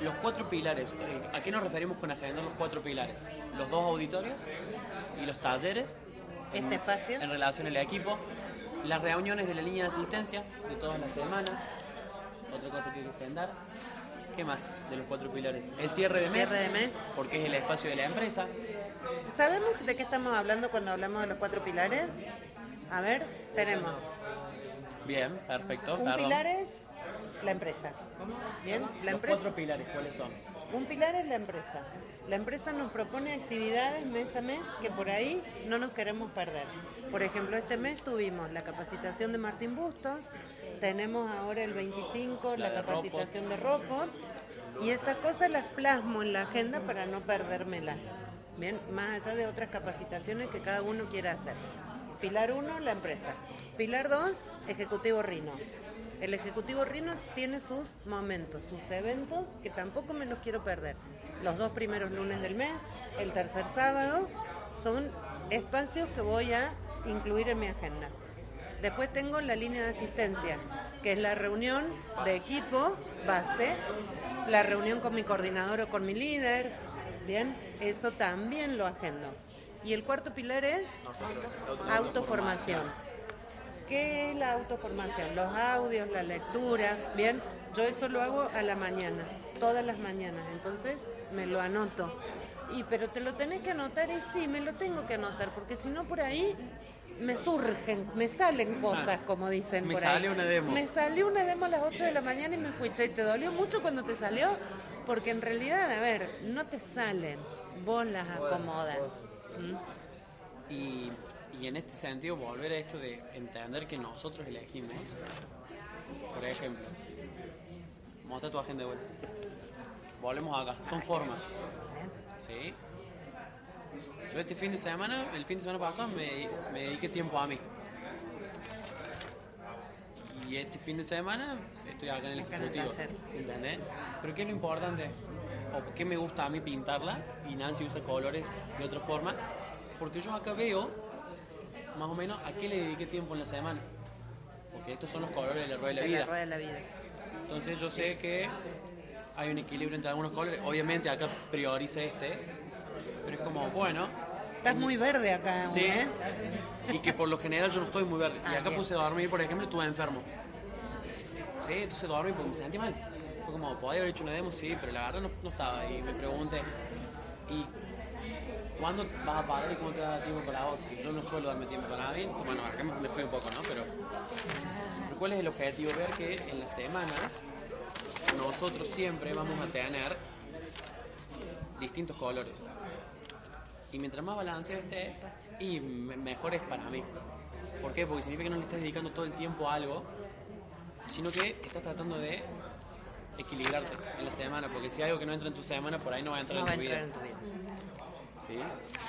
Los cuatro pilares, eh, ¿a qué nos referimos con agendar los cuatro pilares? Los dos auditorios y los talleres. en- Este espacio. En relación al equipo, las reuniones de la línea de asistencia de todas las semanas, otra cosa que hay que agendar. ¿Qué más de los cuatro pilares? El cierre de mes, Cierre de mes. porque es el espacio de la empresa. ¿Sabemos de qué estamos hablando cuando hablamos de los cuatro pilares? A ver, tenemos. Bien, perfecto, Un perdón. pilar es la empresa. Bien, la los empresa. cuatro pilares, ¿cuáles son? Un pilar es la empresa. La empresa nos propone actividades mes a mes que por ahí no nos queremos perder. Por ejemplo, este mes tuvimos la capacitación de Martín Bustos, tenemos ahora el 25 La la, de capacitación de Robot y esas cosas las plasmo en la agenda para no perdérmelas. Más allá de otras capacitaciones que cada uno quiera hacer. Pilar 1, la empresa. Pilar 2, Ejecutivo Rino. El Ejecutivo Rino tiene sus momentos, sus eventos que tampoco me los quiero perder. Los dos primeros lunes del mes, el tercer sábado, son espacios que voy a incluir en mi agenda. Después tengo la línea de asistencia, que es la reunión de equipo base, la reunión con mi coordinador o con mi líder. Bien, eso también lo agendo. Y el cuarto pilar es autoformación. ¿Qué es la autoformación? Los audios, la lectura, ¿bien? Yo eso lo hago a la mañana, todas las mañanas, entonces me lo anoto. Y pero te lo tenés que anotar y sí, me lo tengo que anotar, porque si no por ahí me surgen, me salen cosas, como dicen Ah, Me por sale ahí. una demo. Me salió una demo a las 8 de la mañana y me fui, che, ¿te dolió mucho cuando te salió? Porque en realidad, a ver, no te salen, vos las acomodas. ¿Mm? Y, y en este sentido, volver a esto de entender que nosotros elegimos, por ejemplo, mostra tu agenda de vuelta. Volvemos acá, son formas. ¿Sí? Yo este fin de semana, el fin de semana pasado, me, me dediqué tiempo a mí. Y este fin de semana estoy acá en el ejecutivo. ¿Entendés? Pero ¿qué es lo importante? ¿O qué me gusta a mí pintarla? Y Nancy usa colores de otra forma. Porque yo acá veo más o menos a qué le dediqué tiempo en la semana. Porque estos son los colores de la rueda de la De vida. la rueda de la vida. Entonces yo sé que hay un equilibrio entre algunos colores. Obviamente acá prioriza este, pero es como, bueno, Estás muy verde acá, sí. ¿eh? Y que por lo general yo no estoy muy verde. Y Ah, acá bien. puse a dormir, por ejemplo, estuve enfermo. Sí, entonces dormí porque me sentí mal. Fue como, podía haber hecho una demo, sí, pero la verdad no, no estaba. Y me pregunté, ¿y cuándo vas a parar y cómo te va a dar tiempo para vos? Yo no suelo darme tiempo para mí. Entonces, bueno, acá me, fui un poco, ¿no? Pero, ¿cuál es el objetivo? Ver que en las semanas nosotros siempre vamos a tener distintos colores. Y mientras más balanceado esté, y me- mejor es para mí. ¿Por qué? Porque significa que no le estás dedicando todo el tiempo a algo, sino que estás tratando de equilibrarte en la semana, porque si hay algo que no entra en tu semana, por ahí no va a entrar No va en tu entrar vida. en tu vida. ¿Sí?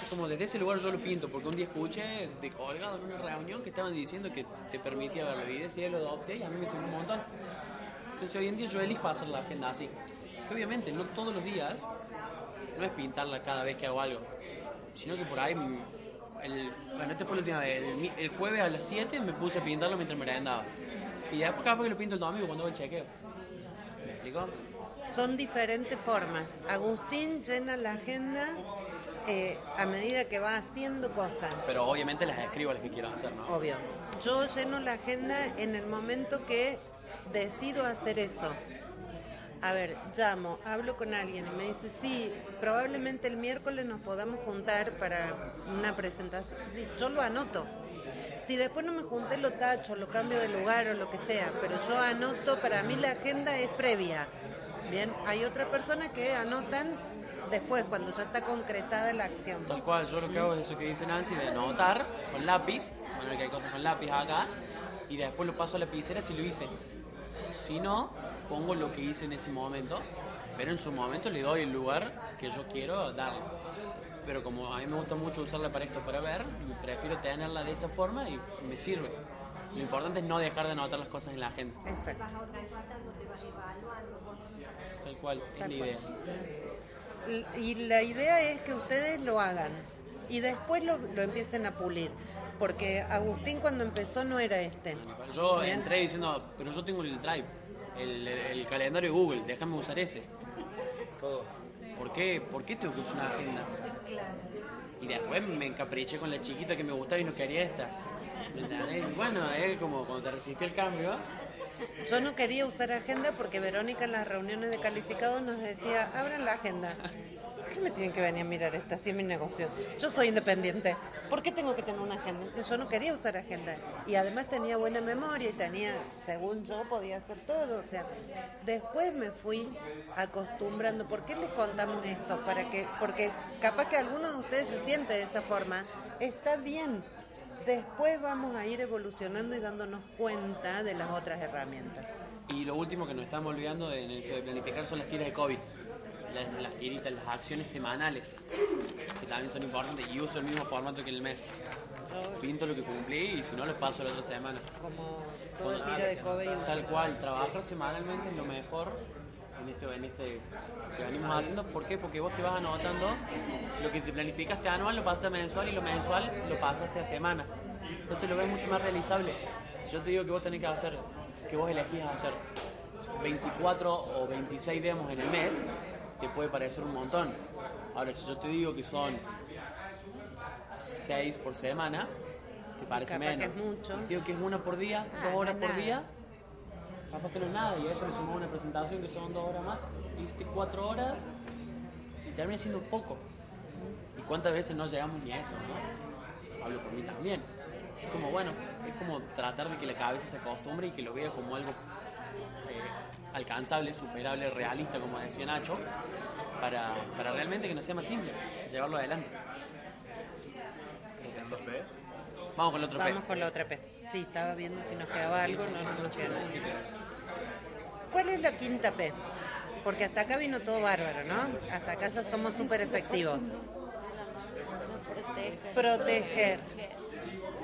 Es como desde ese lugar yo lo pinto, porque un día escuché de colgado en una reunión que estaban diciendo que te permitía ver la vida, y lo adopté y a mí me sirvió un montón. Entonces hoy en día yo elijo hacer la agenda así. Que obviamente no todos los días, no es pintarla cada vez que hago algo, sino que por ahí, el, bueno, esta fue la última vez, el, el jueves a las 7 me puse a pintarlo mientras me merendaba. Y después cada vez que lo pinto el domingo cuando hago el chequeo. ¿Me explico? Son diferentes formas. Agustín llena la agenda eh, a medida que va haciendo cosas. Pero obviamente las escribo las que quiero hacer, ¿no? Obvio. Yo lleno la agenda en el momento que decido hacer eso. A ver, llamo, hablo con alguien y me dice, sí, probablemente el miércoles nos podamos juntar para una presentación. Yo lo anoto. Si después no me junté, lo tacho, lo cambio de lugar o lo que sea, pero yo anoto, para mí la agenda es previa. Bien, hay otras personas que anotan después, cuando ya está concretada la acción. Tal cual, yo lo que hago es eso que dice Nancy, de anotar con lápiz, poner que hay cosas con lápiz acá, y después lo paso a la lapicera si lo hice. Si no, pongo lo que hice en ese momento, pero en su momento le doy el lugar que yo quiero darle. Pero como a mí me gusta mucho usarla para esto, para ver, prefiero tenerla de esa forma y me sirve. Lo importante es no dejar de anotar las cosas en la agenda. Exacto. Tal cual, es Tal la cual. idea. Y la idea es que ustedes lo hagan y después lo, lo empiecen a pulir. Porque Agustín cuando empezó no era este. Yo Bien. entré diciendo, pero yo tengo el Drive, el, el calendario de Google, déjame usar ese. Todo. ¿Por qué, ¿Por qué tengo que usar una agenda? Y después me encapriché con la chiquita que me gustaba y no quería esta. Y bueno, es como cuando te resistí el cambio. Yo no quería usar agenda porque Verónica en las reuniones de calificados nos decía, abran la agenda. ¿Por qué me tienen que venir a mirar esta? Así es mi negocio. Yo soy independiente. ¿Por qué tengo que tener una agenda? Yo no quería usar agenda. Y además tenía buena memoria y tenía, según yo, podía hacer todo. O sea, después me fui acostumbrando. ¿Por qué les contamos esto? Para que, porque capaz que alguno de ustedes se siente de esa forma. Está bien. Después vamos a ir evolucionando y dándonos cuenta de las otras herramientas. Y lo último que nos estamos olvidando de, en el planificar son las tiras de COVID. Las, las tiritas, las acciones semanales, que también son importantes. Y uso el mismo formato que en el mes. Pinto lo que cumplí y si no, lo paso la otra semana. Como todo el tiro de Kobe y Tal cual, trabajar semanalmente es lo mejor en este, en este que venimos haciendo. ¿Por qué? Porque vos te vas anotando lo que te planificaste anual, lo pasaste a mensual y lo mensual lo pasaste a semana. Entonces lo ves mucho más realizable. Si yo te digo que vos tenés que hacer, que vos elegís hacer 24 o 26 demos en el mes, te puede parecer un montón. Ahora, si yo te digo que son 6 por semana, te parece Capaz que menos. es mucho. Si te digo que es una por día, Ah, dos horas por nada. día, capaz que no es nada. Y a eso le sumamos una presentación que son dos horas más. Hiciste cuatro horas y termina siendo poco. ¿Y cuántas veces no llegamos ni a eso? no? Hablo por mí también. Es como, bueno, es como tratar de que la cabeza se acostumbre y que lo vea como algo alcanzable, superable, realista, como decía Nacho, para, para realmente que no sea más simple, llevarlo adelante. Vamos con el otro P. Vamos con la otra P. Sí, estaba viendo si nos quedaba algo, no no nos queda nada. ¿Cuál es la quinta P? Porque hasta acá vino todo bárbaro, ¿no? Hasta acá ya somos súper efectivos. Proteger.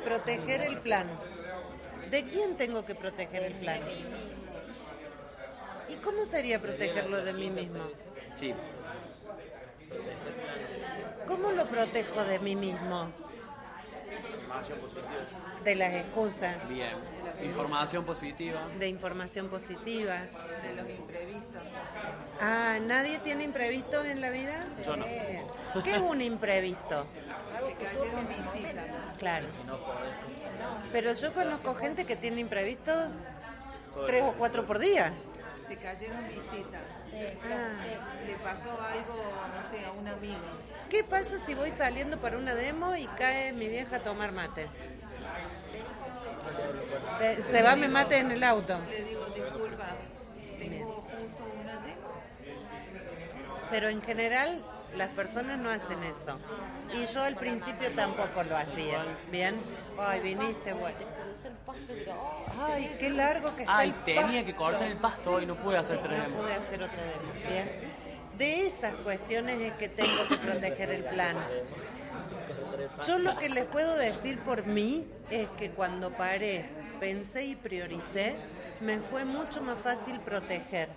Proteger el plan. ¿De quién tengo que proteger el plan? ¿Y cómo sería protegerlo de mí mismo? Sí, ¿Cómo lo protejo de mí mismo? Información positiva. De las excusas, bien. Información positiva. de información positiva. de los imprevistos. Ah, ¿nadie tiene imprevistos en la vida? Yo no. ¿Qué es un imprevisto? Te cayeron visitas. Claro. Pero yo conozco gente que tiene imprevistos tres o cuatro por día. Te cayeron visitas. Ah, Le pasó algo, no sé, a un amigo. ¿Qué pasa si voy saliendo para una demo y cae mi vieja a tomar mate? Se- Se va, me mate en el auto. Le digo, disculpa, tengo justo una demo. Pero en general las personas no hacen eso. Y yo al principio tampoco lo hacía. ¿Bien? Ay, viniste, bueno. Ay, qué largo que está Ay, el tenía pasto. que cortar el pasto y no pude hacer tres No demos. pude hacer otra demo. Bien. De esas cuestiones es que tengo que proteger el plan. Yo lo que les puedo decir por mí es que cuando paré, pensé y prioricé, me fue mucho más fácil proteger.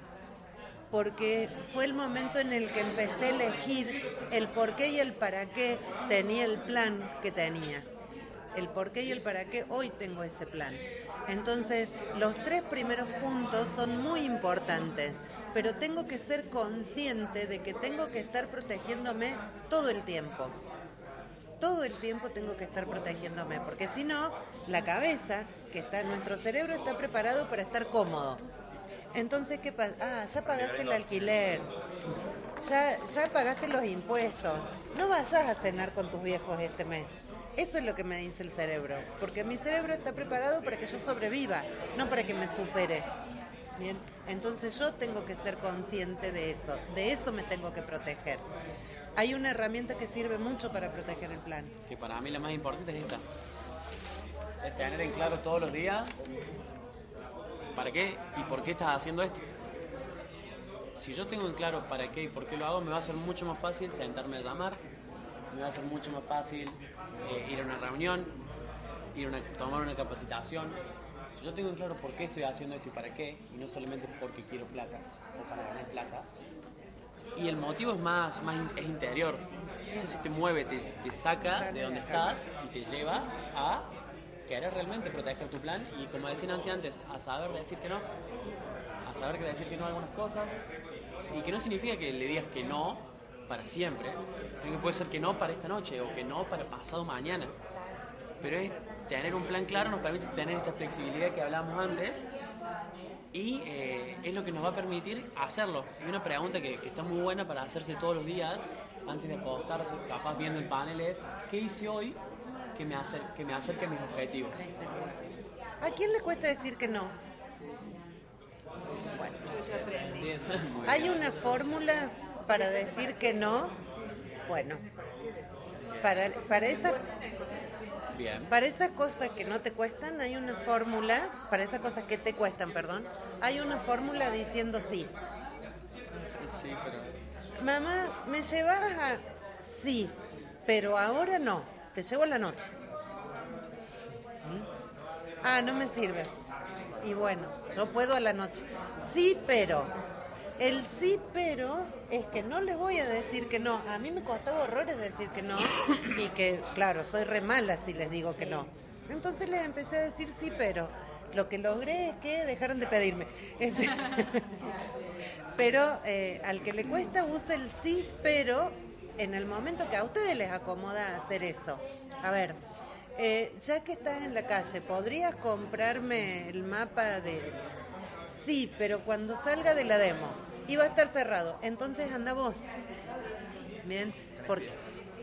Porque fue el momento en el que empecé a elegir el por qué y el para qué tenía el plan que tenía. El por qué y el para qué hoy tengo ese plan. Entonces, los tres primeros puntos son muy importantes, pero tengo que ser consciente de que tengo que estar protegiéndome todo el tiempo todo el tiempo tengo que estar protegiéndome, porque si no, la cabeza, que está, nuestro cerebro está preparado para estar cómodo. Entonces, ¿qué pasa? Ah, ya pagaste el alquiler, ya, ya pagaste los impuestos, no vayas a cenar con tus viejos este mes. Eso es lo que me dice el cerebro, porque mi cerebro está preparado para que yo sobreviva, no para que me supere. Bien, entonces yo tengo que ser consciente de eso, de eso me tengo que proteger. Hay una herramienta que sirve mucho para proteger el plan. Que para mí la más importante es esta. Es tener en claro todos los días para qué y por qué estás haciendo esto. Si yo tengo en claro para qué y por qué lo hago, me va a ser mucho más fácil sentarme a llamar, me va a ser mucho más fácil eh, ir a una reunión, ir una- tomar una capacitación. Si yo tengo en claro por qué estoy haciendo esto y para qué, y no solamente porque quiero plata o para ganar plata, y el motivo es más, más es interior. Eso sí te mueve, te, te saca de donde estás y te lleva a querer realmente proteger tu plan y como decía Nancy antes, a saber decir que no, a saber que decir que no a algunas cosas y que no significa que le digas que no para siempre, sino que puede ser que no para esta noche o que no para pasado mañana. Pero es tener un plan claro nos permite tener esta flexibilidad que hablábamos antes y eh, es lo que nos va a permitir hacerlo. Y una pregunta que, que está muy buena para hacerse todos los días, antes de acostarse, capaz viendo el panel, es ¿qué hice hoy que me, acer que me acerque a mis objetivos? ¿A quién le cuesta decir que no? Yo ya aprendí. ¿Hay una fórmula para decir que no? Bueno, para, para esa Bien. Para esas cosas que no te cuestan, hay una fórmula, para esas cosas que te cuestan, perdón, hay una fórmula diciendo sí. Sí, pero... Mamá, ¿me llevas a...? Sí, pero ahora no, te llevo a la noche. ¿Mm? Ah, no me sirve. Y bueno, yo puedo a la noche. Sí, pero... El sí, pero es que no les voy a decir que no. A mí me costaba horrores decir que no y que, claro, soy re mala si les digo que no. Entonces les empecé a decir sí, pero lo que logré es que dejaron de pedirme. Este, pero eh, al que le cuesta usa el sí, pero en el momento que a ustedes les acomoda hacer eso. A ver, eh, ya que estás en la calle, ¿podrías comprarme el mapa de... Sí, pero cuando salga de la demo, iba a estar cerrado, entonces anda vos. Bien, porque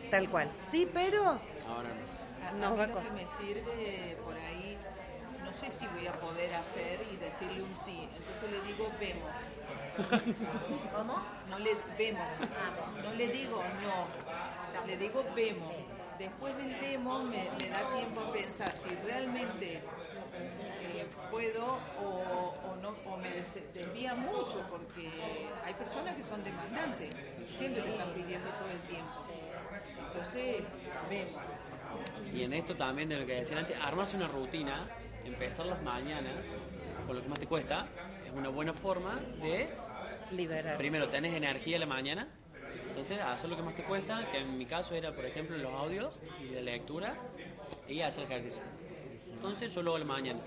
tal cual. Sí, pero Ahora no. A, a No, mí va lo con- que me sirve por ahí, no sé si voy a poder hacer y decirle un sí. Entonces le digo vemos. ¿Cómo? No le vemos. No le digo no. Le digo vemos. Después del demo me, me da tiempo a pensar si realmente eh, puedo o, o no o me des- desvía mucho porque hay personas que son demandantes, siempre te están pidiendo todo el tiempo. Entonces, vemos. Y en esto también de lo que decía Nancy, armarse una rutina, empezar las mañanas con lo que más te cuesta, es una buena forma de, liberar. primero, tenés energía en la mañana, entonces hacer lo que más te cuesta, que en mi caso era, por ejemplo, los audios y la lectura y hacer ejercicio. Entonces yo lo hago a la mañana.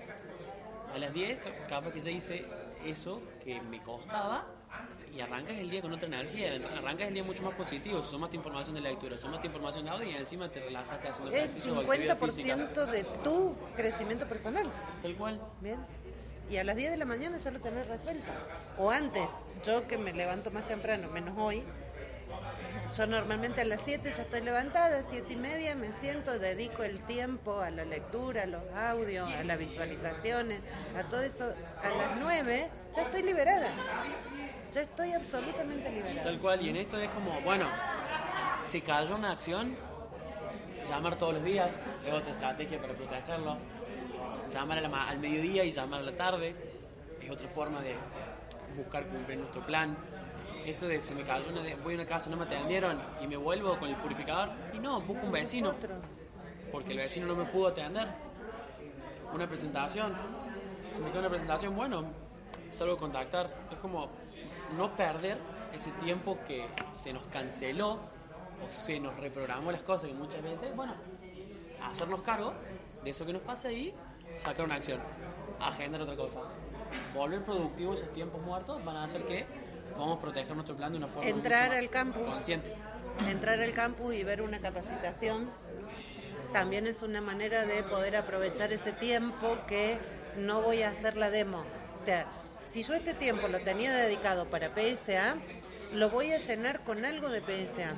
A las 10, ca- capaz que ya hice eso que me costaba y arrancas el día con otra energía, arrancas el día mucho más positivo, sumaste información de lectura, sumaste información de audio y encima te relajaste haciendo El ejercicio física. 50% de tu crecimiento personal. Tal cual. Bien. Y a las 10 de la mañana ya lo tenés resuelto. O antes, yo que me levanto más temprano, menos hoy, yo normalmente a las 7 ya estoy levantada, 7 y media, me siento, dedico el tiempo a la lectura, a los audios, a las visualizaciones, a todo eso. A las 9 ya estoy liberada. Ya estoy absolutamente liberada. Tal cual, y en esto es como, bueno, si cayó una acción, llamar todos los días es otra estrategia para protegerlo. Llamar a la ma- al mediodía y llamar a la tarde es otra forma de buscar cumplir nuestro plan. Esto de si me cayó una de- voy a una casa, no me atendieron y me vuelvo con el purificador, y no, busco un vecino, porque el vecino no me pudo atender. Una presentación, si me queda una presentación, bueno, salgo a contactar. Es como no perder ese tiempo que se nos canceló o se nos reprogramó las cosas, que muchas veces, bueno, hacernos cargo de eso que nos pasa y sacar una acción, agendar otra cosa. Volver productivos esos tiempos muertos van a hacer que podamos proteger nuestro plan de una forma Entrar al campus. consciente. entrar al campus y ver una capacitación también es una manera de poder aprovechar ese tiempo que no voy a hacer la demo. O sea, si yo este tiempo lo tenía dedicado para PSA, lo voy a llenar con algo de PSA.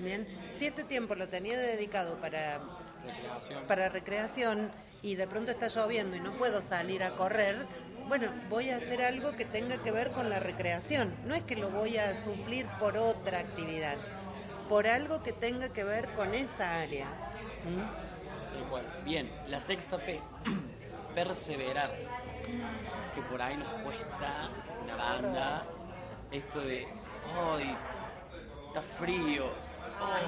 Bien, si este tiempo lo tenía dedicado para Recreación. para recreación y de pronto está lloviendo y no puedo salir a correr, bueno, voy a hacer algo que tenga que ver con la recreación. No es que lo voy a suplir por otra actividad, por algo que tenga que ver con esa área. ¿Mm? Tal cual. Bien, la sexta P, perseverar. Que por ahí nos cuesta una banda esto de, ay, está frío, ay,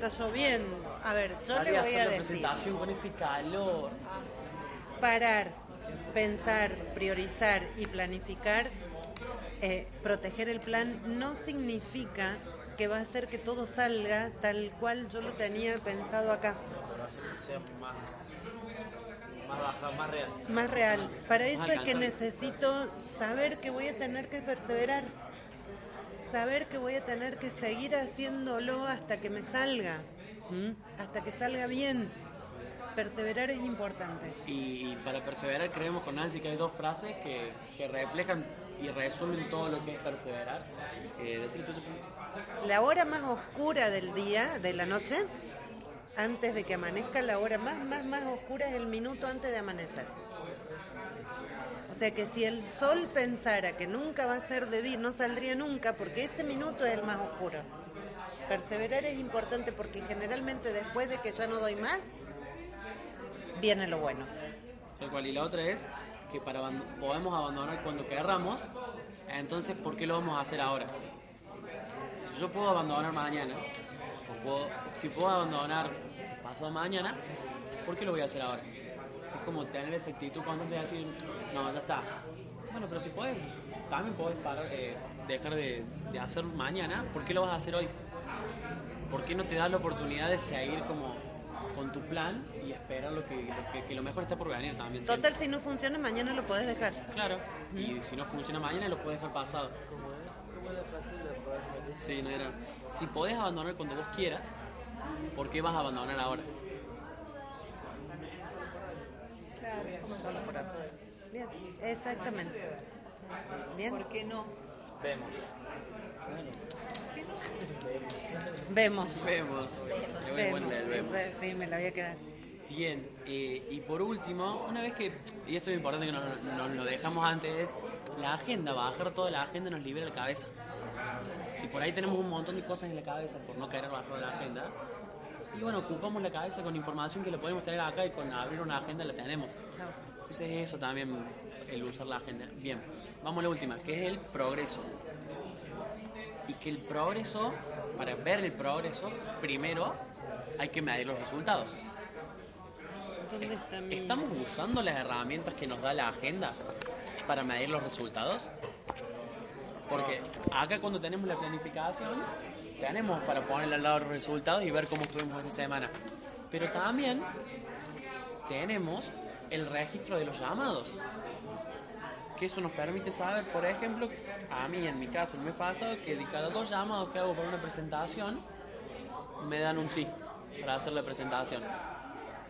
Está lloviendo. A ver, yo salí le a voy hacer a decir, presentación con este calor. parar, pensar, priorizar y planificar, eh, proteger el plan no significa que va a hacer que todo salga tal cual yo lo tenía pensado acá. Pero hacer que sea más, más basado, más real. Más real. Para eso es que necesito saber que voy a tener que perseverar. Saber que voy a tener que seguir haciéndolo hasta que me salga. Hasta que salga bien. Perseverar es importante. Y, y para perseverar creemos con Nancy que hay dos frases que, que reflejan y resumen todo lo que es perseverar. Eh. La hora más oscura del día, de la noche, antes de que amanezca, la hora más, más, más oscura es el minuto antes de amanecer. O sea que si el sol pensara que nunca va a ser de día, no saldría nunca, porque ese minuto es el más oscuro. Perseverar es importante porque generalmente después de que ya no doy más, viene lo bueno. Tal cual. Y la otra es que para podemos abandonar cuando querramos, entonces ¿por qué lo vamos a hacer ahora? Si yo puedo abandonar mañana, o puedo- si puedo abandonar pasado mañana, ¿por qué lo voy a hacer ahora? Es como tener esa actitud constante de decir, no, ya está. Bueno, pero si puedes, también puedes parar, eh, dejar de, de hacer mañana, ¿por qué lo vas a hacer hoy? ¿Por qué no te das la oportunidad de seguir como con tu plan y esperar lo que, lo que, que lo mejor está por venir también? Total, si no funciona, mañana lo podés dejar. Claro, y si no funciona mañana lo puedes dejar pasado. ¿Cómo es? ¿Cómo es la frase de la? Sí, no era. Si podés abandonar cuando vos quieras, ¿por qué vas a abandonar ahora? Ahora. Bien, exactamente. Bien, ¿Por qué no? Vemos. Vemos. Vemos. Le voy a Vemos. ponerle el vemos. Sí, me la voy a quedar. Bien, eh, y por último, una vez que, y esto es importante que nos, nos lo dejamos antes, es la agenda, bajar toda la agenda nos libera la cabeza. Si por ahí tenemos un montón de cosas en la cabeza por no querer bajar la agenda, y bueno, ocupamos la cabeza con información que le podemos tener acá y con abrir una agenda la tenemos. Entonces eso también, el usar la agenda. Bien, vamos a la última, que es el progreso. Y que el progreso, para ver el progreso, primero hay que medir los resultados. ¿Dónde está mi- ¿Estamos usando las herramientas que nos da la agenda para medir los resultados? Porque acá cuando tenemos la planificación, tenemos para ponerle al lado los resultados y ver cómo estuvimos esa semana. Pero también tenemos el registro de los llamados. Que eso nos permite saber, por ejemplo, a mí en mi caso, el mes pasado, que de cada dos llamados que hago para una presentación, me dan un sí para hacer la presentación.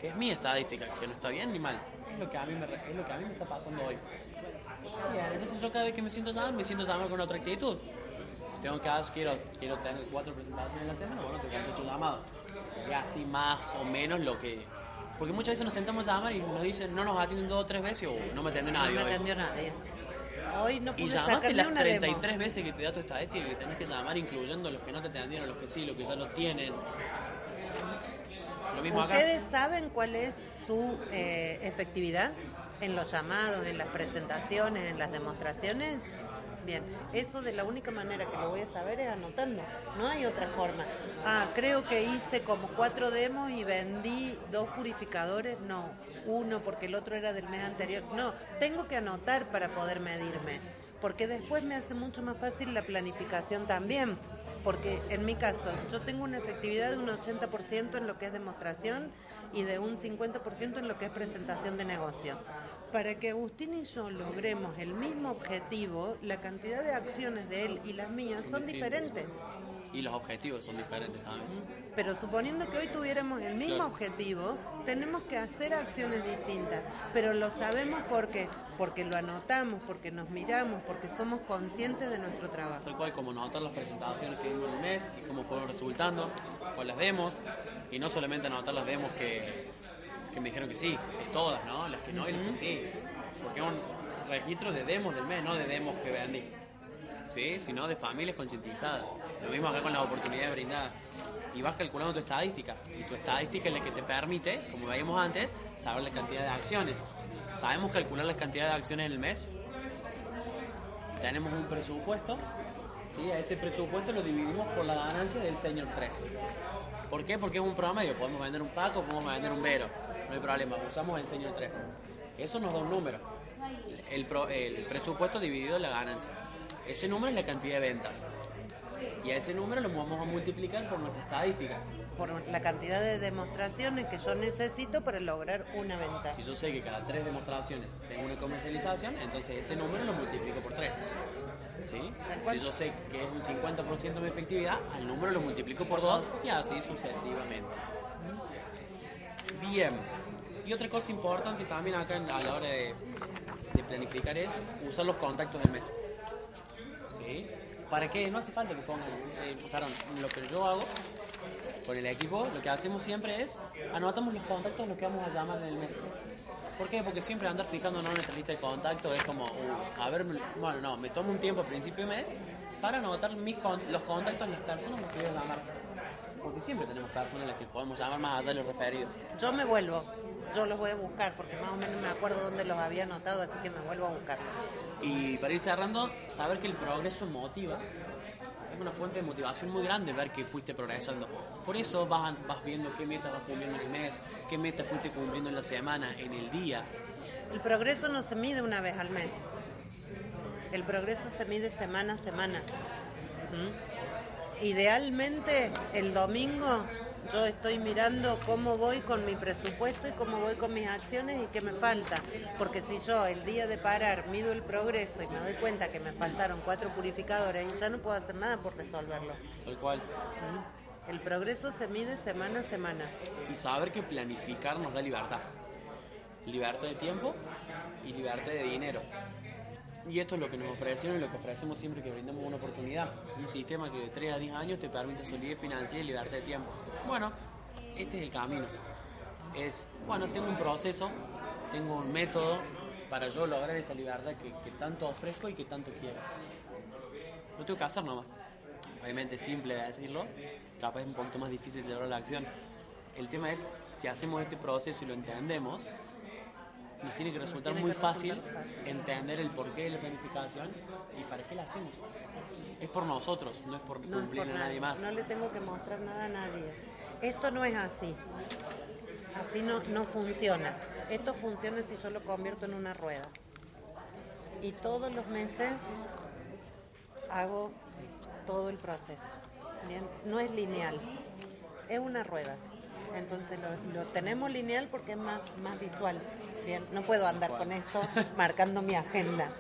Que es mi estadística, que no está bien ni mal. Es lo que a mí me, me está pasando hoy. Entonces yo cada vez que me siento llamado, me siento llamado con otra actitud. Tengo que hacer, quiero, quiero tener cuatro presentaciones en la semana, bueno, tengo que hacer ocho llamados. Sería así más o menos lo que... Porque muchas veces nos sentamos a llamar y nos dicen, no nos atienden dos o tres veces o no me atendió No nadie me hoy. atendió nadie. Hoy no pude Y llamaste las una demo. 33 veces que te da tu estadística que tenés que llamar, incluyendo los que no te atendieron, los que sí, los que ya lo tienen. Lo mismo acá. ¿Ustedes saben cuál es su eh, efectividad en los llamados, en las presentaciones, en las demostraciones? Eso de la única manera que lo voy a saber es anotando, no hay otra forma. Ah, creo que hice como cuatro demos y vendí dos purificadores, no, uno porque el otro era del mes anterior, no, tengo que anotar para poder medirme, porque después me hace mucho más fácil la planificación también, porque en mi caso yo tengo una efectividad de un 80% en lo que es demostración y de un 50% en lo que es presentación de negocio. Para que Agustín y yo logremos el mismo objetivo, la cantidad de acciones de él y las mías son diferentes. Y los objetivos son diferentes también. Pero suponiendo que hoy tuviéramos el mismo Claro. objetivo, tenemos que hacer acciones distintas. Pero lo sabemos porque, porque lo anotamos, porque nos miramos, porque somos conscientes de nuestro trabajo. Tal cual como anotar las presentaciones que vimos en el mes y cómo fueron resultando, o las demos, y no solamente anotar las demos que, que me dijeron que sí, de todas, ¿no? Las que no y las que sí. Porque un- registros de demos del mes, no de demos que vendí. ¿Sí? Sino de familias concientizadas. Lo mismo acá con las oportunidades brindadas. Y vas calculando tu estadística. Y tu estadística es la que te permite, como veíamos antes, saber la cantidad de acciones. Sabemos calcular la cantidad de acciones en el mes. Tenemos un presupuesto. ¿sí? A ese presupuesto lo dividimos por la ganancia del señor 3. ¿Por qué? Porque es un promedio. Podemos vender un Paco, podemos vender un Vero. No hay problema. Usamos el señor 3. Eso nos da un número. El, pro- el presupuesto dividido en la ganancia. Ese número es la cantidad de ventas. Y a ese número lo vamos a multiplicar por nuestra estadística. Por la cantidad de demostraciones que yo necesito para lograr una venta. Si yo sé que cada tres demostraciones tengo una comercialización, entonces ese número lo multiplico por tres. ¿Sí? Si yo sé que es un 50% de mi efectividad, al número lo multiplico por dos y así sucesivamente. Bien. Y otra cosa importante también acá a la hora de, planificar es usar los contactos del mes. ¿Sí? ¿Para qué? No hace falta que pongan. eh, lo que yo hago con el equipo, lo que hacemos siempre es anotamos los contactos los que vamos a llamar en el mes. ¿Por qué? Porque siempre andar fijándonos en nuestra lista de contactos es como, uh, a ver, bueno, no, me tomo un tiempo a principio de mes para anotar mis los contactos las personas que voy a llamar. Porque siempre tenemos personas a las que podemos llamar más allá de los referidos. Yo me vuelvo, yo los voy a buscar porque más o menos me acuerdo dónde los había anotado, así que me vuelvo a buscar. Y para ir cerrando, saber que el progreso motiva. Es una fuente de motivación muy grande ver que fuiste progresando. Por eso vas, vas viendo qué metas vas cumpliendo en el mes, qué metas fuiste cumpliendo en la semana, en el día. El progreso no se mide una vez al mes. El progreso se mide semana a semana. ¿Mm? Idealmente, el domingo yo estoy mirando cómo voy con mi presupuesto y cómo voy con mis acciones y qué me falta. Porque si yo el día de parar mido el progreso y me doy cuenta que me faltaron cuatro purificadores ya no puedo hacer nada por resolverlo. Tal cual. El progreso se mide semana a semana. Y saber que planificar nos da libertad. Libertad de tiempo y libertad de dinero. Y esto es lo que nos ofrecieron y lo que ofrecemos siempre que brindamos una oportunidad. Un sistema que de 3 a 10 años te permite solidez financiera y libertad de tiempo. Bueno, este es el camino. Es, bueno, tengo un proceso, tengo un método para yo lograr esa libertad que, tanto ofrezco y que tanto quiero. Lo tengo que hacer nomás. Obviamente es simple de decirlo, capaz es un poquito más difícil llevarlo a la acción. El tema es, si hacemos este proceso y lo entendemos, nos tiene que resultar tiene muy que fácil resultar entender el porqué de la planificación y para qué la hacemos. Es por nosotros, no es por No es cumplir por a nadie más. No le tengo que mostrar nada a nadie. Esto no es así. Así no, no funciona. Esto funciona si yo lo convierto en una rueda. Y todos los meses hago todo el proceso. Bien, no es lineal, es una rueda. Entonces lo, tenemos lineal porque es más, más visual. No puedo andar con esto marcando mi agenda,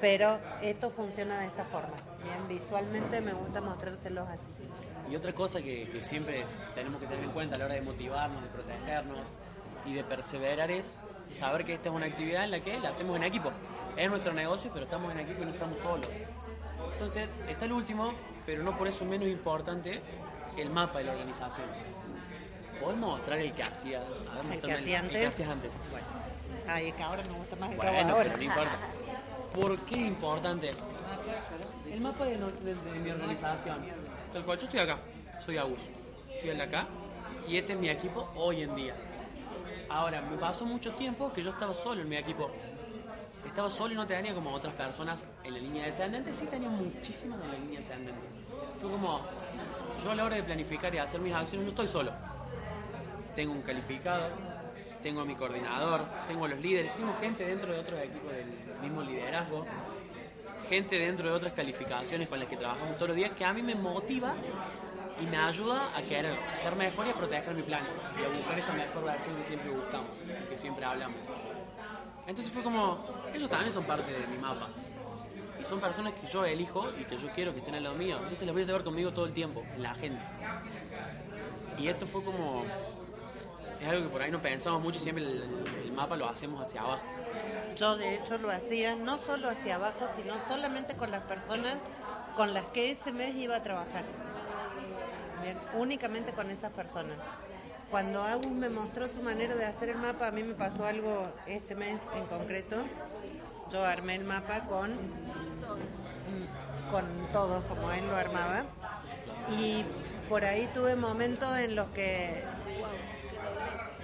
pero esto funciona de esta forma. Bien, visualmente me gusta mostrárselos así. Y otra cosa que siempre tenemos que tener en cuenta a la hora de motivarnos, de protegernos y de perseverar es saber que esta es una actividad en la que la hacemos en equipo. Es nuestro negocio, pero estamos en equipo y no estamos solos. Entonces, está el último, pero no por eso menos importante, el mapa de la organización. ¿Podés mostrar el que hacía? A ver, El que hacía el que antes. hacías antes. Bueno, ay, es que ahora me gusta más el que hago Bueno, ahora. pero no importa. ¿Por qué es importante? El mapa de, no- de- de mi organización. Tal cual, yo estoy acá, soy Agus. Estoy de acá y este es mi equipo hoy en día. Ahora, me pasó mucho tiempo que yo estaba solo en mi equipo. Estaba solo y no tenía como otras personas en la línea descendente. Sí tenía muchísimas en la línea descendente. Fue como, yo a la hora de planificar y hacer mis acciones no estoy solo tengo un calificado, tengo a mi coordinador, tengo a los líderes, tengo gente dentro de otros equipos del mismo liderazgo, gente dentro de otras calificaciones con las que trabajamos todos los días que a mí me motiva y me ayuda a querer ser mejor y a proteger mi plan y a buscar esa mejor versión que siempre buscamos, que siempre hablamos. Entonces fue como, ellos también son parte de mi mapa. Y son personas que yo elijo y que yo quiero que estén al lado mío. Entonces las voy a llevar conmigo todo el tiempo, en la agenda. Y esto fue como, es algo que por ahí no pensamos mucho siempre el, mapa lo hacemos hacia abajo. Yo de hecho lo hacía no solo hacia abajo, sino solamente con las personas con las que ese mes iba a trabajar. Únicamente con esas personas. Cuando Agus me mostró su manera de hacer el mapa, a mí me pasó algo este mes en concreto, yo armé el mapa con, con todos como él lo armaba. Y por ahí tuve momentos en los que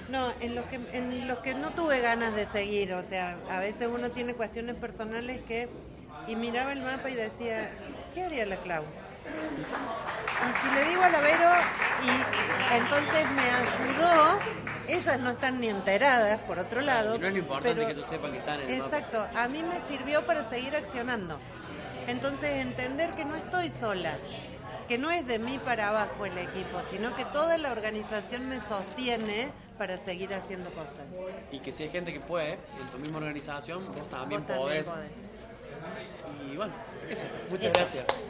no, en los que en los que no tuve ganas de seguir, o sea, a veces uno tiene cuestiones personales que y miraba el mapa y decía, ¿qué haría la Clau? Y si le digo a la Vero, y entonces me ayudó, ellas no están ni enteradas, por otro lado. Y no es lo importante pero- que tú sepas que están en el mapa. Exacto, a mí me sirvió para seguir accionando. Entonces entender que no estoy sola, que no es de mí para abajo el equipo, sino que toda la organización me sostiene para seguir haciendo cosas. Y que si hay gente que puede, en tu misma organización, vos también Vos también podés. podés. Y bueno, eso. Muchas Eso. gracias.